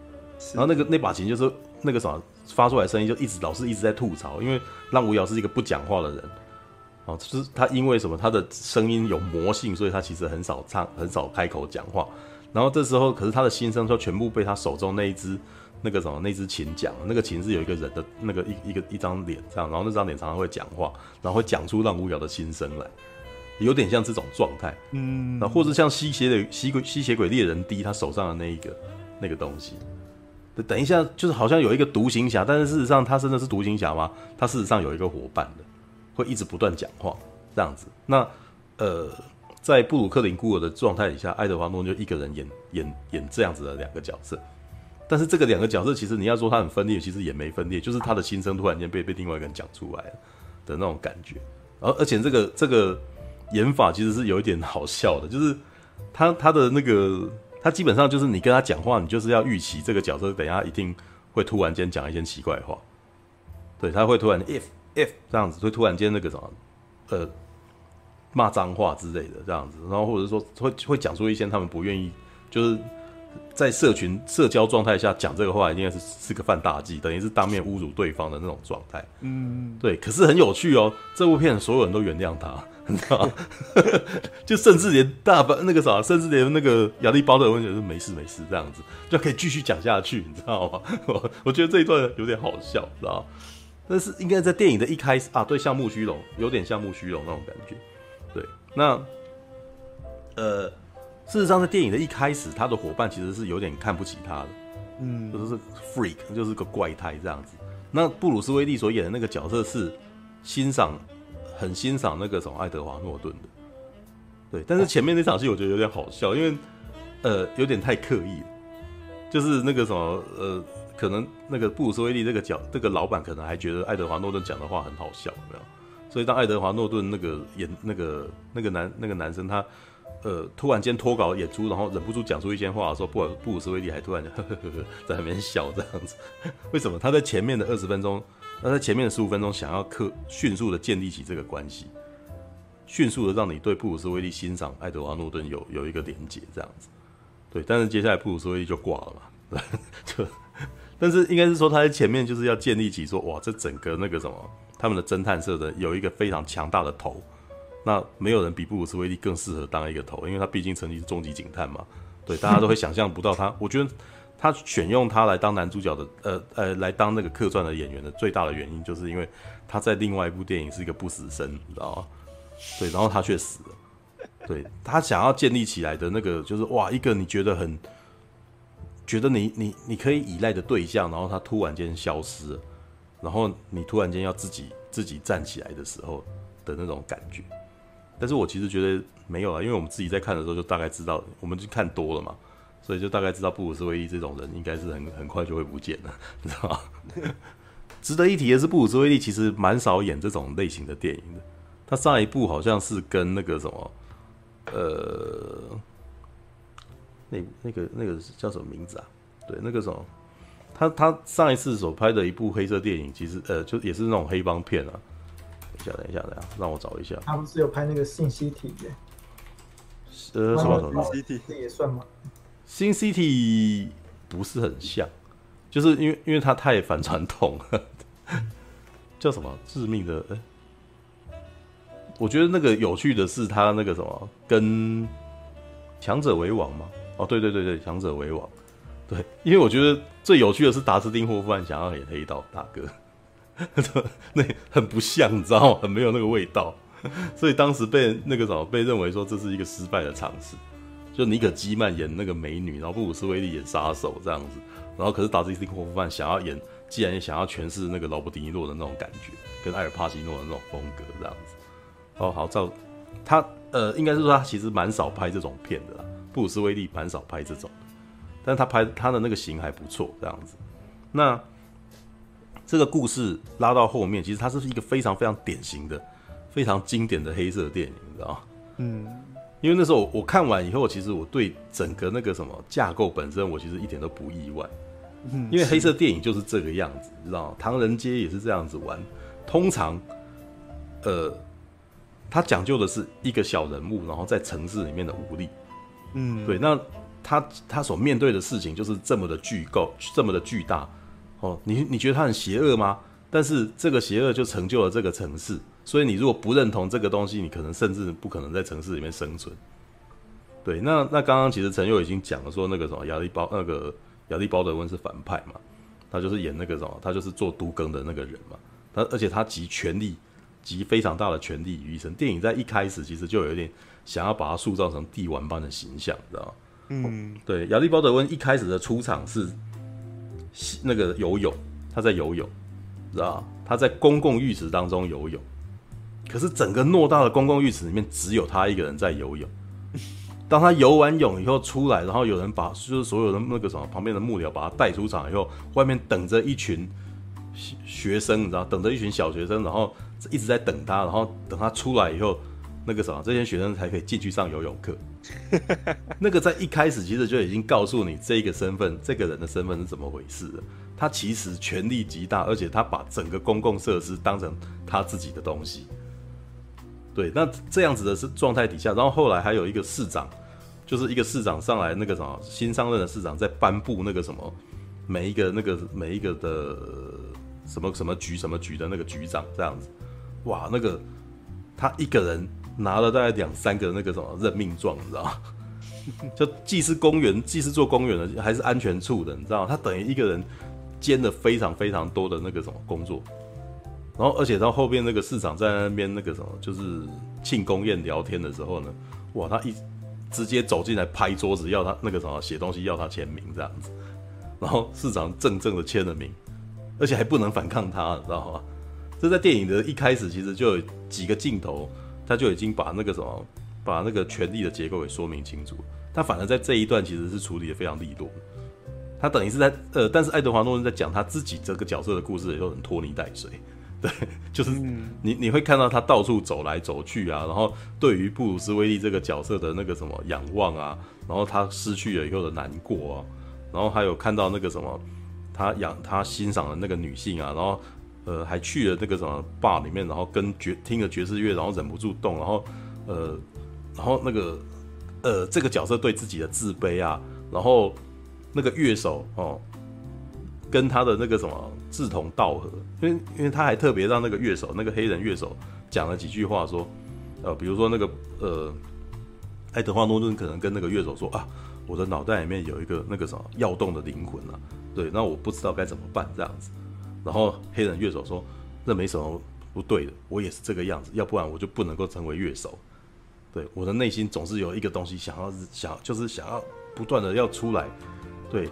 然后那个那把琴就是那个什么发出来声音就一直老是一直在吐槽，因为浪无瑶是一个不讲话的人，哦，就是他因为什么他的声音有魔性，所以他其实很少唱，很少开口讲话，然后这时候可是他的心声就全部被他手中那一只那个什么那只琴讲，那个琴是有一个人的那个一一个一张脸这样，然后那张脸常常会讲话，然后会讲出浪无瑶的心声来。有点像这种状态，嗯，那或者像吸血的吸鬼吸血鬼猎人 D 他手上的那一个那个东西，等一下就是好像有一个独行侠，但是事实上他真的是独行侠吗？他事实上有一个伙伴的，会一直不断讲话这样子。那呃，在布鲁克林孤儿的状态底下，爱德华诺就一个人演演演这样子的两个角色，但是这个两个角色其实你要说他很分裂，其实也没分裂，就是他的心声突然间被被另外一个人讲出来的那种感觉，而而且这个这个。演法其实是有一点好笑的，就是他他的那个，他基本上就是你跟他讲话，你就是要预期这个角色等一下一定会突然间讲一些奇怪话，对，他会突然 if if 这样子，会突然间那个什么，呃，骂脏话之类的这样子，然后或者说会会讲出一些他们不愿意，就是在社群社交状态下讲这个话，应该是是个犯大忌，等于是当面侮辱对方的那种状态。嗯，对，可是很有趣哦，这部片所有人都原谅他。你知道就甚至连大班那个啥，甚至连那个亚历包的温觉得没事没事这样子，就可以继续讲下去，你知道吗？我 我觉得这一段有点好笑，知道？但是应该在电影的一开始啊，对，像木须龙，有点像木须龙那种感觉。对，那呃，事实上，在电影的一开始，他的伙伴其实是有点看不起他的，嗯，就是 freak，就是个怪胎这样子。那布鲁斯威利所演的那个角色是欣赏，很欣赏那个什么爱德华诺顿的，对。但是前面那场戏我觉得有点好笑，因为呃有点太刻意了，就是那个什么呃，可能那个布鲁斯威利这个角这个老板可能还觉得爱德华诺顿讲的话很好笑，有没有？所以当爱德华诺顿那个演那个那个男那个男生他。呃，突然间脱稿演出，然后忍不住讲出一些话的时候，布尔布鲁斯威利还突然呵呵呵呵在那边笑这样子。为什么？他在前面的二十分钟，那在前面的十五分钟想要刻迅速的建立起这个关系，迅速的让你对布鲁斯威利欣赏爱德华诺顿有有一个连结这样子。对，但是接下来布鲁斯威利就挂了嘛，就，但是应该是说他在前面就是要建立起说，哇，这整个那个什么，他们的侦探社的有一个非常强大的头。那没有人比布鲁斯威利更适合当一个头，因为他毕竟曾经是终极警探嘛。对，大家都会想象不到他。我觉得他选用他来当男主角的，呃呃，来当那个客串的演员的最大的原因，就是因为他在另外一部电影是一个不死身，你知道吗？对，然后他却死了。对，他想要建立起来的那个，就是哇，一个你觉得很觉得你你你可以依赖的对象，然后他突然间消失了，然后你突然间要自己自己站起来的时候的那种感觉。但是我其实觉得没有啊，因为我们自己在看的时候就大概知道，我们就看多了嘛，所以就大概知道布鲁斯威利这种人应该是很很快就会不见了，你 知道吗？值得一提的是，布鲁斯威利其实蛮少演这种类型的电影的。他上一部好像是跟那个什么，呃，那那个那个叫什么名字啊？对，那个什么，他他上一次所拍的一部黑色电影，其实呃，就也是那种黑帮片啊。等一下，等一下，等一下，让我找一下。他不是有拍那个《新 City》耶？呃，什么什么？新 City 这也算吗？新 City 不是很像，就是因为因为它太反传统了。叫什么？致命的？我觉得那个有趣的是，他那个什么，跟强者为王嘛。哦，对对对对，强者为王。对，因为我觉得最有趣的是达斯汀霍夫曼想要演黑道大哥。那很不像，你知道吗？很没有那个味道，所以当时被那个什么被认为说这是一个失败的尝试。就妮可基曼演那个美女，然后布鲁斯威利演杀手这样子，然后可是达斯汀霍夫曼想要演，既然也想要诠释那个劳勃迪尼洛的那种感觉，跟艾尔帕西诺的那种风格这样子。哦，好，照他呃，应该是说他其实蛮少拍这种片的啦，布鲁斯威利蛮少拍这种，但他拍他的那个型还不错这样子。那。这个故事拉到后面，其实它是一个非常非常典型的、非常经典的黑色电影，你知道吗？嗯，因为那时候我看完以后，其实我对整个那个什么架构本身，我其实一点都不意外。嗯，因为黑色电影就是这个样子，你知道？唐人街也是这样子玩。通常，呃，他讲究的是一个小人物，然后在城市里面的武力。嗯，对，那他他所面对的事情就是这么的巨构，这么的巨大。哦，你你觉得他很邪恶吗？但是这个邪恶就成就了这个城市，所以你如果不认同这个东西，你可能甚至不可能在城市里面生存。对，那那刚刚其实陈佑已经讲了，说那个什么亚历包那个亚历包德温是反派嘛，他就是演那个什么，他就是做都更的那个人嘛。他而且他集权力，集非常大的权力于一身。电影在一开始其实就有点想要把他塑造成帝王般的形象，知道吗？嗯，对，亚历鲍德温一开始的出场是。那个游泳，他在游泳，知道他在公共浴池当中游泳，可是整个诺大的公共浴池里面只有他一个人在游泳。当他游完泳以后出来，然后有人把就是所有的那个什么旁边的幕僚把他带出场以后，外面等着一群学生，你知道，等着一群小学生，然后一直在等他，然后等他出来以后，那个什么这些学生才可以进去上游泳课。那个在一开始其实就已经告诉你这个身份，这个人的身份是怎么回事了。他其实权力极大，而且他把整个公共设施当成他自己的东西。对，那这样子的是状态底下，然后后来还有一个市长，就是一个市长上来，那个什么新上任的市长在颁布那个什么每一个那个每一个的什么什么局什么局的那个局长这样子，哇，那个他一个人。拿了大概两三个那个什么任命状，你知道？就既是公务员，既是做公务员的，还是安全处的，你知道？他等于一个人兼了非常非常多的那个什么工作。然后，而且到后边那个市长在那边那个什么，就是庆功宴聊天的时候呢，哇，他一直接走进来拍桌子要他那个什么写东西要他签名这样子，然后市长正正的签了名，而且还不能反抗他，你知道吗？这在电影的一开始其实就有几个镜头，他就已经把那个什么把那个权力的结构给说明清楚。他反而在这一段其实是处理的非常利落，他等于是在呃，但是爱德华诺顿在讲他自己这个角色的故事也都很拖泥带水。对，就是你你会看到他到处走来走去啊，然后对于布鲁斯威利这个角色的那个什么仰望啊，然后他失去了以后的难过啊，然后还有看到那个什么他养他欣赏的那个女性啊，然后呃还去了那个什么 bar 里面，然后跟爵听了爵士乐，然后忍不住动，然后呃然后那个呃这个角色对自己的自卑啊，然后那个乐手哦。跟他的那个什么志同道合，因为因为他还特别让那个乐手，那个黑人乐手讲了几句话，说，呃，比如说那个呃，爱德华诺顿可能跟那个乐手说啊，我的脑袋里面有一个那个什么要动的灵魂啊，对，那我不知道该怎么办这样子，然后黑人乐手说，那没什么不对的，我也是这个样子，要不然我就不能够成为乐手，对，我的内心总是有一个东西想要想就是想要不断的要出来，对，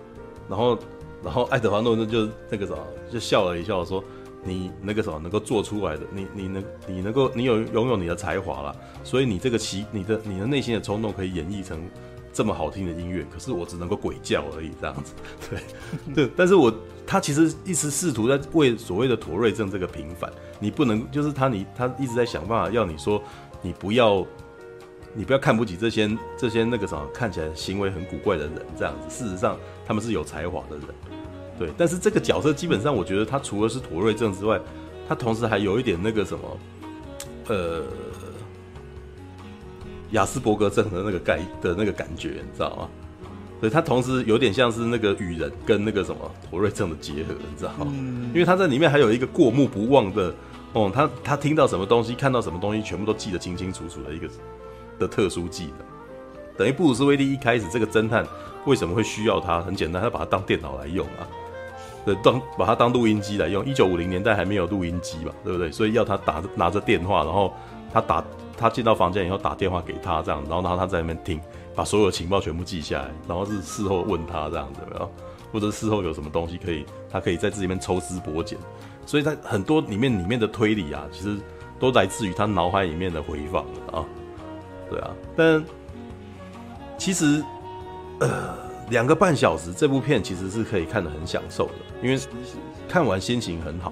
然后。然后爱德华诺顿就那个什么，就笑了一笑说：“你那个什么能够做出来的，你你能你能够你有拥有你的才华了，所以你这个奇你的你的内心的冲动可以演绎成这么好听的音乐。可是我只能够鬼叫而已，这样子，对对。但是我他其实一直试图在为所谓的妥瑞症这个平反，你不能就是他你他一直在想办法要你说你不要你不要看不起这些这些那个什么看起来行为很古怪的人，这样子。事实上他们是有才华的人。”对，但是这个角色基本上，我觉得他除了是妥瑞症之外，他同时还有一点那个什么，呃，亚斯伯格症的那个概的那个感觉，你知道吗？所以他同时有点像是那个雨人跟那个什么妥瑞症的结合，你知道吗？因为他在里面还有一个过目不忘的，哦，他他听到什么东西，看到什么东西，全部都记得清清楚楚的一个的特殊技能。等于布鲁斯威利一开始这个侦探为什么会需要他？很简单，他把他当电脑来用啊。对当把它当录音机来用，一九五零年代还没有录音机嘛，对不对？所以要他打拿着电话，然后他打他进到房间以后打电话给他这样，然后然后他在那边听，把所有情报全部记下来，然后是事后问他这样子，没有？或者事后有什么东西可以，他可以在这里面抽丝剥茧，所以他很多里面里面的推理啊，其实都来自于他脑海里面的回放啊，对啊，但其实呃。两个半小时，这部片其实是可以看得很享受的，因为看完心情很好。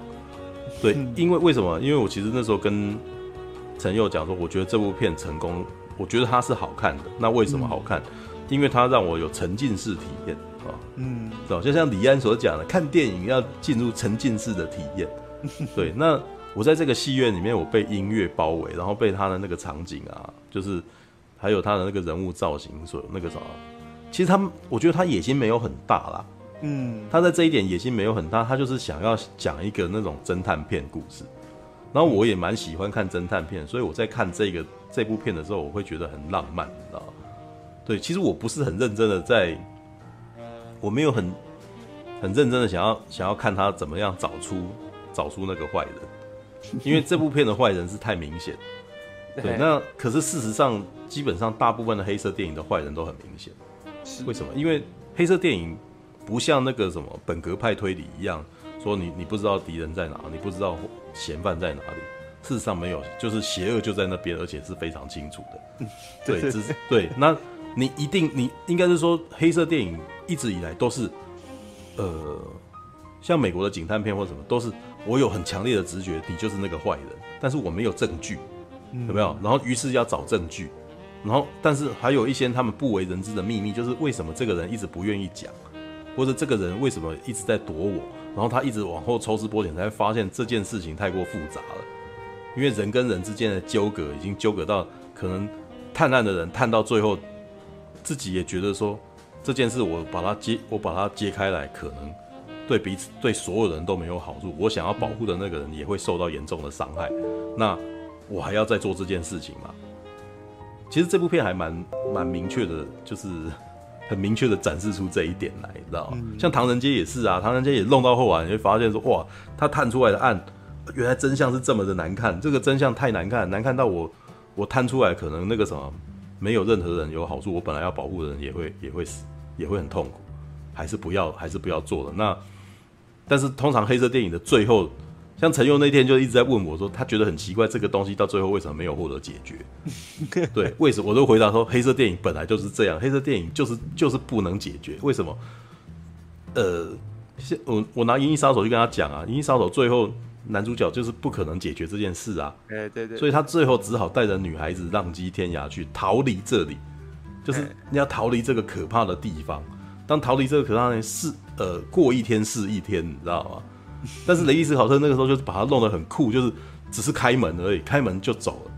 对，因为为什么？因为我其实那时候跟陈佑讲说，我觉得这部片成功，我觉得它是好看的。那为什么好看？因为它让我有沉浸式体验啊。嗯，就像李安所讲的，看电影要进入沉浸式的体验。对，那我在这个戏院里面，我被音乐包围，然后被他的那个场景啊，就是还有他的那个人物造型所那个什么。其实他们，我觉得他野心没有很大啦。嗯，他在这一点野心没有很大，他就是想要讲一个那种侦探片故事。然后我也蛮喜欢看侦探片，所以我在看这个这部片的时候，我会觉得很浪漫，你知道吗？对，其实我不是很认真的在，我没有很很认真的想要想要看他怎么样找出找出那个坏人，因为这部片的坏人是太明显。对，那可是事实上，基本上大部分的黑色电影的坏人都很明显。为什么？因为黑色电影不像那个什么本格派推理一样，说你你不知道敌人在哪，你不知道嫌犯在哪里。事实上没有，就是邪恶就在那边，而且是非常清楚的。对，只是对。那你一定，你应该是说，黑色电影一直以来都是，呃，像美国的警探片或什么，都是我有很强烈的直觉，你就是那个坏人，但是我没有证据，有没有？然后于是要找证据。然后，但是还有一些他们不为人知的秘密，就是为什么这个人一直不愿意讲，或者这个人为什么一直在躲我，然后他一直往后抽丝剥茧，才发现这件事情太过复杂了。因为人跟人之间的纠葛已经纠葛到，可能探案的人探到最后，自己也觉得说这件事我把它揭，我把它揭开来，可能对彼此对所有人都没有好处。我想要保护的那个人也会受到严重的伤害，那我还要再做这件事情吗？其实这部片还蛮蛮明确的，就是 很明确的展示出这一点来，你知道吗？嗯、像《唐人街》也是啊，《唐人街》也弄到后来，你会发现说，哇，他探出来的案，原来真相是这么的难看，这个真相太难看，难看到我我探出来，可能那个什么，没有任何人有好处，我本来要保护的人也会也会死，也会很痛苦，还是不要还是不要做了。那但是通常黑色电影的最后，像陈佑那天就一直在问我说，他觉得很奇怪，这个东西到最后为什么没有获得解决？对，为什么？我都回答说，黑色电影本来就是这样，黑色电影就是就是不能解决，为什么？呃，我我拿《银翼杀手》去跟他讲啊，《银翼杀手》最后男主角就是不可能解决这件事啊，对对对，所以他最后只好带着女孩子浪迹天涯去逃离这里，就是你要逃离这个可怕的地方。当逃离这个可怕的是呃过一天是一天，你知道吗？但是雷伊斯考特那个时候就是把它弄得很酷，就是只是开门而已，开门就走了。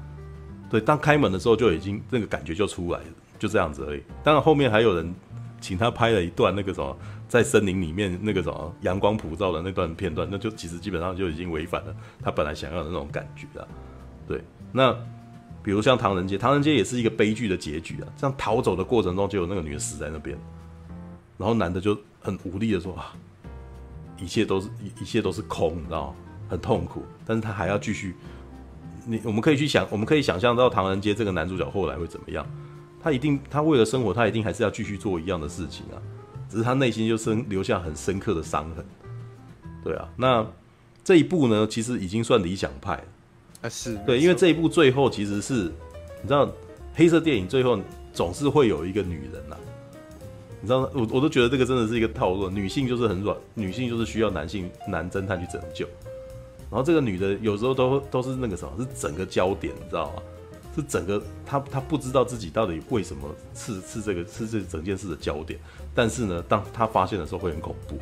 对，当开门的时候就已经那个感觉就出来了，就这样子而已。当然后面还有人请他拍了一段那个什么。在森林里面那个什么阳光普照的那段片段，那就其实基本上就已经违反了他本来想要的那种感觉了。对，那比如像唐人街，唐人街也是一个悲剧的结局啊。这样逃走的过程中，就有那个女的死在那边，然后男的就很无力的说啊，一切都是一一切都是空，你知道吗？很痛苦，但是他还要继续。你我们可以去想，我们可以想象到唐人街这个男主角后来会怎么样？他一定，他为了生活，他一定还是要继续做一样的事情啊。只是他内心就深留下很深刻的伤痕，对啊，那这一部呢，其实已经算理想派了啊，是对，因为这一部最后其实是，你知道，黑色电影最后总是会有一个女人呐、啊，你知道，我我都觉得这个真的是一个套路，女性就是很软，女性就是需要男性男侦探去拯救，然后这个女的有时候都都是那个什么，是整个焦点，你知道吗？是整个她她不知道自己到底为什么是是这个是这整件事的焦点，但是呢，当她发现的时候会很恐怖。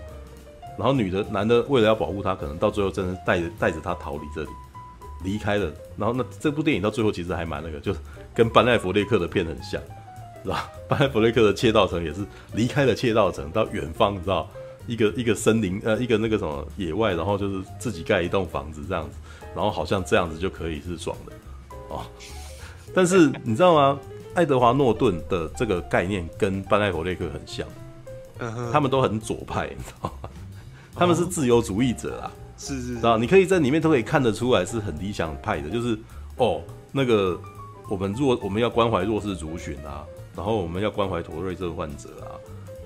然后女的男的为了要保护她，可能到最后真的带着带着她逃离这里，离开了。然后那这部电影到最后其实还蛮那个，就跟班奈弗列克的片很像，是吧？班艾弗雷克的窃盗城也是离开了窃盗城到远方，你知道，一个一个森林呃一个那个什么野外，然后就是自己盖一栋房子这样子，然后好像这样子就可以是爽的哦。但是你知道吗？爱德华诺顿的这个概念跟班艾弗雷克很像，他们都很左派，你知道吗？他们是自由主义者啊，是是，知道？你可以在里面都可以看得出来是很理想派的，就是哦，那个我们弱我们要关怀弱势族群啊，然后我们要关怀妥瑞症患者啊，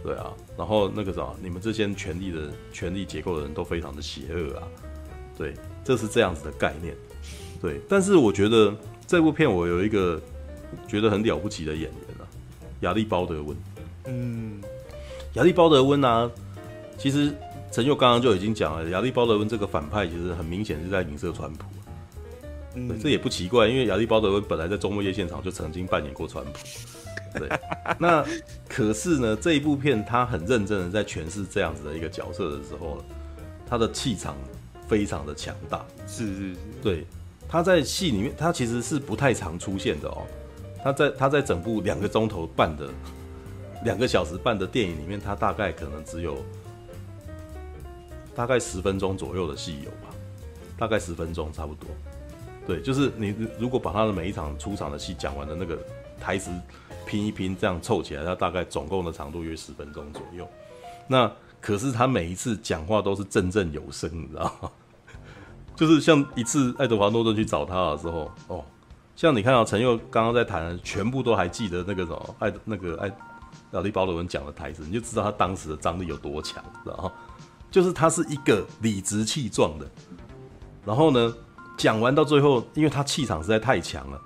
对啊，然后那个啥，你们这些权力的权力结构的人都非常的邪恶啊，对，这是这样子的概念，对，但是我觉得。这部片我有一个觉得很了不起的演员啊，亚历鲍德温。嗯，亚历鲍德温啊，其实陈佑刚刚就已经讲了，亚历鲍德温这个反派其实很明显是在影射川普。嗯，这也不奇怪，因为亚历鲍德温本来在周末夜现场就曾经扮演过川普。对，那可是呢，这一部片他很认真的在诠释这样子的一个角色的时候呢，他的气场非常的强大。是是是，对。他在戏里面，他其实是不太常出现的哦。他在他在整部两个钟头半的两个小时半的电影里面，他大概可能只有大概十分钟左右的戏有吧，大概十分钟差不多。对，就是你如果把他的每一场出场的戏讲完的那个台词拼一拼，这样凑起来，他大概总共的长度约十分钟左右。那可是他每一次讲话都是振振有声，你知道吗？就是像一次爱德华诺顿去找他的时候，哦，像你看到陈佑刚刚在谈，全部都还记得那个什么爱那个爱亚历鲍德文讲的台词，你就知道他当时的张力有多强，知道吗？就是他是一个理直气壮的，然后呢，讲完到最后，因为他气场实在太强了，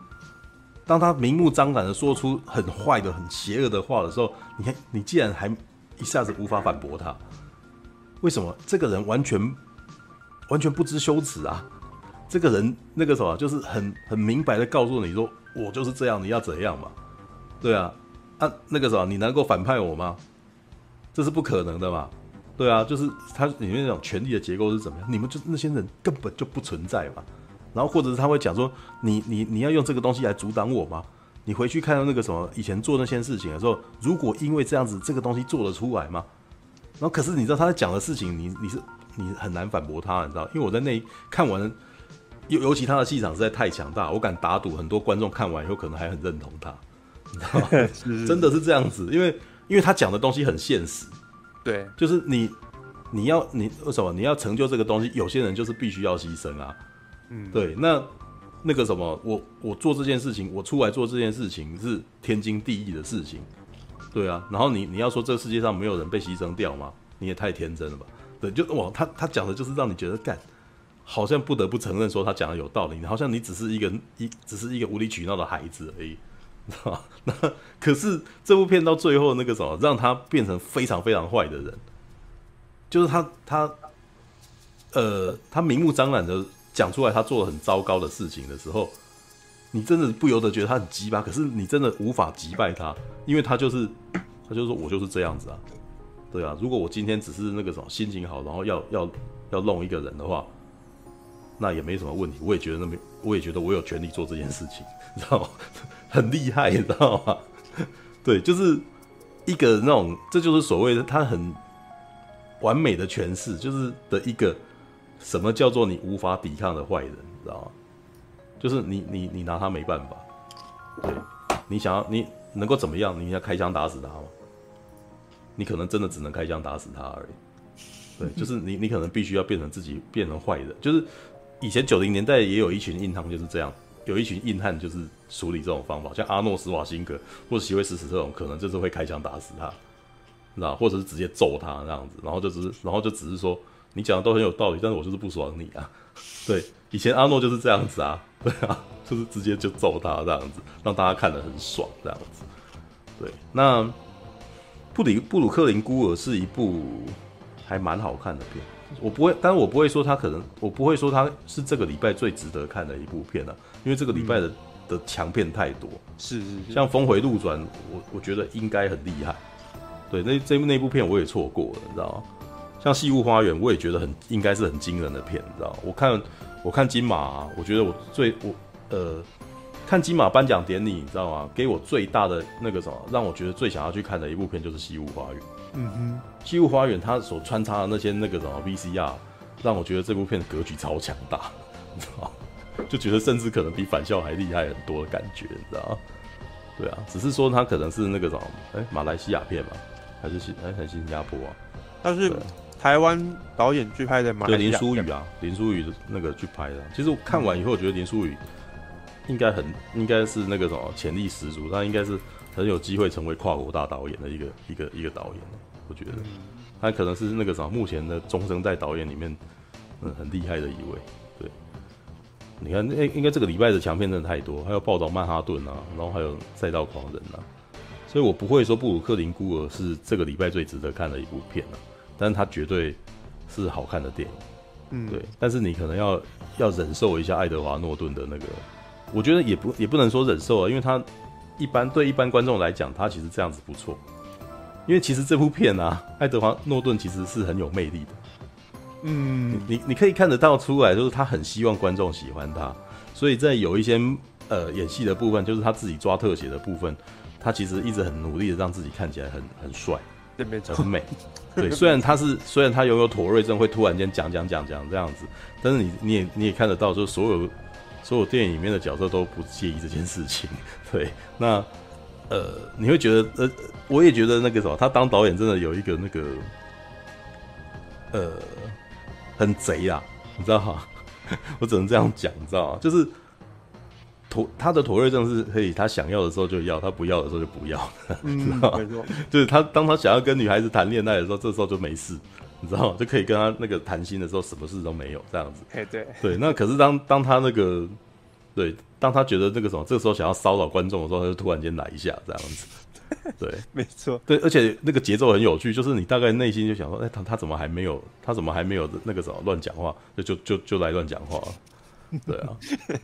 当他明目张胆的说出很坏的、很邪恶的话的时候，你看你竟然还一下子无法反驳他，为什么？这个人完全。完全不知羞耻啊！这个人那个什么，就是很很明白的告诉你说，我就是这样，你要怎样嘛？对啊，啊那个什么，你能够反派我吗？这是不可能的嘛？对啊，就是他里面那种权力的结构是怎么样？你们就那些人根本就不存在嘛。然后或者是他会讲说，你你你要用这个东西来阻挡我吗？你回去看到那个什么以前做那些事情的时候，如果因为这样子这个东西做得出来吗？然后可是你知道他在讲的事情，你你是。你很难反驳他，你知道？因为我在那看完，尤尤其他的气场实在太强大，我敢打赌很多观众看完以后可能还很认同他，你知道吗？真的是这样子，因为因为他讲的东西很现实，对，就是你你要你为什么你要成就这个东西，有些人就是必须要牺牲啊，对，那那个什么，我我做这件事情，我出来做这件事情是天经地义的事情，对啊。然后你你要说这世界上没有人被牺牲掉吗？你也太天真了吧？对，就哇，他他讲的就是让你觉得干，好像不得不承认说他讲的有道理，好像你只是一个一只是一个无理取闹的孩子而已，知道吗？那可是这部片到最后那个什么，让他变成非常非常坏的人，就是他他。呃，他明目张胆的讲出来，他做了很糟糕的事情的时候，你真的不由得觉得他很鸡巴。可是你真的无法击败他，因为他就是，他就说我就是这样子啊，对啊。如果我今天只是那个什么心情好，然后要要要弄一个人的话，那也没什么问题。我也觉得那没，我也觉得我有权利做这件事情，你知道吗？很厉害，你知道吗？对，就是一个那种，这就是所谓的他很完美的诠释，就是的一个。什么叫做你无法抵抗的坏人？你知道吗？就是你你你拿他没办法。对，你想要你能够怎么样？你要开枪打死他吗？你可能真的只能开枪打死他而已。对，就是你你可能必须要变成自己变成坏人。就是以前九零年代也有一群硬汉就是这样，有一群硬汉就是处理这种方法，像阿诺斯瓦辛格或者席维斯史特龙，可能就是会开枪打死他，知道？或者是直接揍他这样子，然后就只是然后就只是说。你讲的都很有道理，但是我就是不爽你啊！对，以前阿诺就是这样子啊，对啊，就是直接就揍他这样子，让大家看得很爽这样子。对，那布里布鲁克林孤儿是一部还蛮好看的片，我不会，但是我不会说他可能，我不会说他是这个礼拜最值得看的一部片啊，因为这个礼拜的、嗯、的强片太多，是是是，像峰回路转，我我觉得应该很厉害。对，那这部那部片我也错过了，你知道吗？像《西屋花园》，我也觉得很应该是很惊人的片，你知道？我看我看金马、啊，我觉得我最我呃看金马颁奖典礼，你知道吗？给我最大的那个什么，让我觉得最想要去看的一部片就是《西屋花园》。嗯哼，《西屋花园》它所穿插的那些那个什么 VCR，让我觉得这部片的格局超强大，你知道？就觉得甚至可能比返校还厉害很多的感觉，你知道？对啊，只是说它可能是那个什么，哎、欸，马来西亚片嘛，还是新还是新加坡啊？但是。台湾导演去拍的吗？对，林书宇啊，林书宇的那个去拍的。其实我看完以后，我觉得林书宇应该很，应该是那个什么潜力十足，他应该是很有机会成为跨国大导演的一个一个一个导演。我觉得他可能是那个什么目前的中生代导演里面，嗯，很厉害的一位。对，你看，那应该这个礼拜的强片真的太多，还有报道曼哈顿啊，然后还有赛道狂人啊，所以我不会说布鲁克林孤儿是这个礼拜最值得看的一部片啊。但是它绝对是好看的电影，嗯，对。但是你可能要要忍受一下爱德华诺顿的那个，我觉得也不也不能说忍受啊，因为他一般对一般观众来讲，他其实这样子不错。因为其实这部片啊，爱德华诺顿其实是很有魅力的，嗯，你你可以看得到出来，就是他很希望观众喜欢他，所以在有一些呃演戏的部分，就是他自己抓特写的部分，他其实一直很努力的让自己看起来很很帅。对，没错，很美。对，虽然他是，虽然他拥有妥瑞症，会突然间讲讲讲讲这样子，但是你你也你也看得到，就是所有所有电影里面的角色都不介意这件事情。对，那呃，你会觉得呃，我也觉得那个什么，他当导演真的有一个那个呃，很贼啊，你知道吗？我只能这样讲，你知道吗？就是。他的妥瑞症是可以，他想要的时候就要，他不要的时候就不要，嗯、知道吗？就是他当他想要跟女孩子谈恋爱的时候，这时候就没事，你知道吗？就可以跟他那个谈心的时候，什么事都没有这样子。对对对，那可是当当他那个对，当他觉得那个什么，这个时候想要骚扰观众的时候，他就突然间来一下这样子。对，没错。对，而且那个节奏很有趣，就是你大概内心就想说，哎，他他怎么还没有？他怎么还没有那个什么乱讲话？就就就就来乱讲话。对啊，对，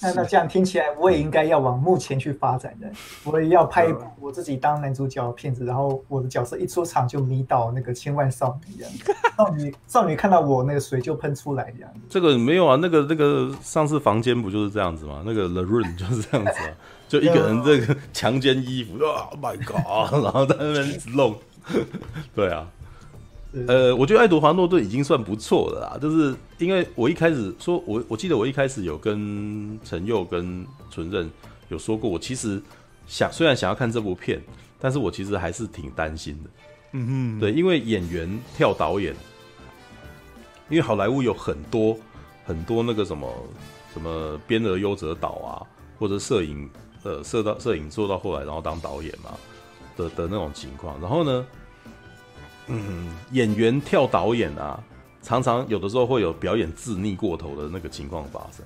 那那这样听起来，我也应该要往目前去发展的。我也要拍一部我自己当男主角的片子，然后我的角色一出场就迷倒那个千万少女一样，少女少女看到我那个水就喷出来这样。这个没有啊，那个那个上次房间不就是这样子吗？那个 The Room 就是这样子啊，就一个人这个强奸衣服，Oh my God，然后在那边一直弄，对啊。呃，我觉得爱德华诺顿已经算不错了啦，就是因为我一开始说，我我记得我一开始有跟陈佑跟纯任有说过，我其实想虽然想要看这部片，但是我其实还是挺担心的。嗯哼，对，因为演员跳导演，因为好莱坞有很多很多那个什么什么编而优则导啊，或者摄影呃摄到摄影做到后来，然后当导演嘛的的那种情况。然后呢，演员跳导演啊，常常有的时候会有表演自溺过头的那个情况发生，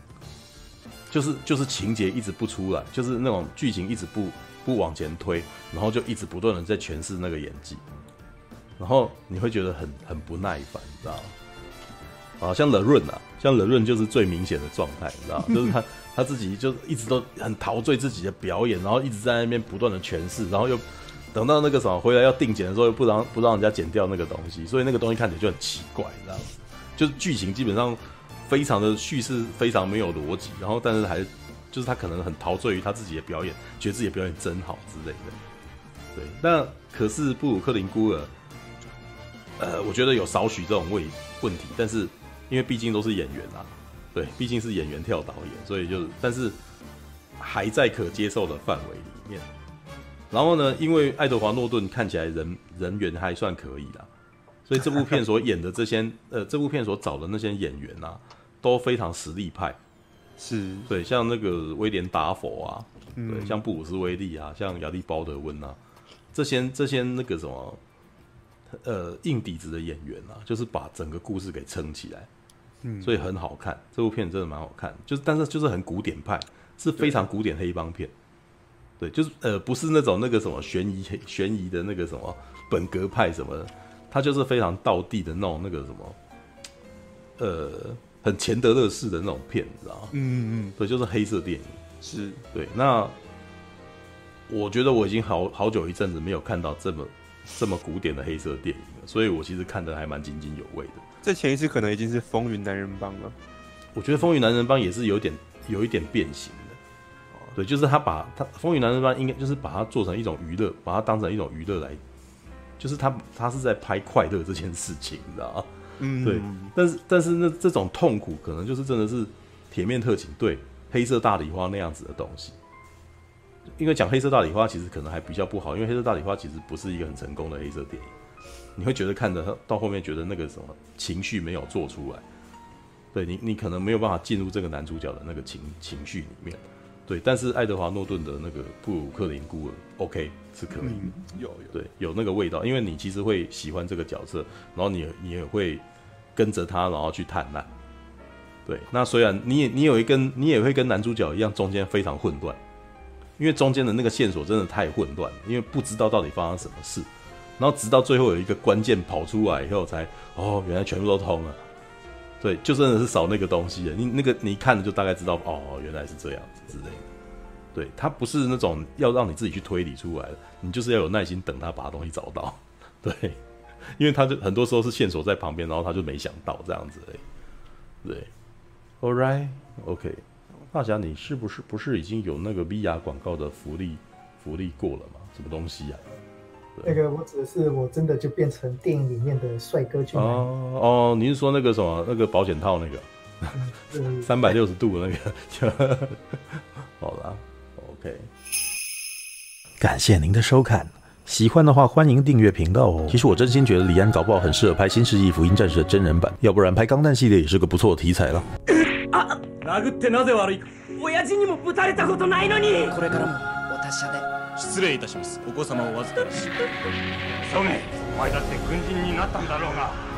就是就是情节一直不出来，就是那种剧情一直不不往前推，然后就一直不断的在诠释那个演技，然后你会觉得很很不耐烦，你知道吗？啊，像冷润啊，像冷润就是最明显的状态，你知道？就是他 他自己就一直都很陶醉自己的表演，然后一直在那边不断的诠释，然后又等到那个什么回来要定剪的时候，又不让不让人家剪掉那个东西，所以那个东西看起来就很奇怪，你知道吗？就是剧情基本上非常的叙事非常没有逻辑，然后但是还就是他可能很陶醉于他自己的表演，觉得自己表演真好之类的。对，那可是布鲁克林孤儿，呃，我觉得有少许这种问问题，但是。因为毕竟都是演员啊，对，毕竟是演员跳导演，所以就，但是还在可接受的范围里面。然后呢，因为爱德华诺顿看起来人人缘还算可以啦，所以这部片所演的这些，呃，这部片所找的那些演员啊，都非常实力派。是对，像那个威廉达佛啊，对，像布鲁斯威利啊，像亚历鲍德温啊，这些这些那个什么。呃，硬底子的演员啊，就是把整个故事给撑起来，嗯，所以很好看。这部片真的蛮好看，就是但是就是很古典派，是非常古典黑帮片。对，对，就是呃，不是那种那个什么悬疑 悬疑的那个什么本格派什么的，他就是非常道地的那种那个什么，呃，很钱德勒式的那种片，你知道吗？嗯嗯嗯，对，就是黑色电影。是对。那我觉得我已经好好久一阵子没有看到这么。这么古典的黑色电影了，所以我其实看得还蛮津津有味的。这前一次可能已经是《风云男人帮》了。我觉得《风云男人帮》也是有点有一点变形的。对，就是他把他《风云男人帮》应该就是把它做成一种娱乐，把它当成一种娱乐来，就是他他是在拍快乐这件事情，你知道吗？嗯，对。但是但是那这种痛苦，可能就是真的是铁面特警对黑色大礼花那样子的东西。因为讲黑色大礼花其实可能还比较不好，因为黑色大礼花其实不是一个很成功的黑色电影，你会觉得看着到后面觉得那个什么情绪没有做出来，对你你可能没有办法进入这个男主角的那个情情绪里面，对，但是爱德华诺顿的那个布鲁克林孤儿，OK 是可以，嗯、有有对有那个味道，因为你其实会喜欢这个角色，然后你你也会跟着他，然后去探案，对，那虽然你也你有一根你也会跟男主角一样，中间非常混乱。因为中间的那个线索真的太混乱了，因为不知道到底发生什么事，然后直到最后有一个关键跑出来以后才，才哦，原来全部都通了。对，就真的是少那个东西了。你那个你一看了就大概知道，哦，原来是这样子之类的。对，它不是那种要让你自己去推理出来的，你就是要有耐心等他把东西找到。对，因为他就很多时候是线索在旁边，然后他就没想到这样子。对，All right，OK。大侠，你是不是不是已经有那个 VR 广告的福利福利过了吗？什么东西呀、那个我指的是我真的就变成电影里面的帅哥俊男哦哦，你是说那个什么那个保险套那个三百六十度的那个？好了，OK。感谢您的收看，喜欢的话欢迎订阅频道哦。其实我真心觉得李安搞不好很适合拍《新世纪福音战士》的真人版，要不然拍钢弹系列也是个不错的题材了。啊殴ってなぜ悪いか亲父にもぶたれたことないのにこれからもお达者で 失礼いたします。お子様をお预かりし。ソメお前だって軍人になったんだろうが。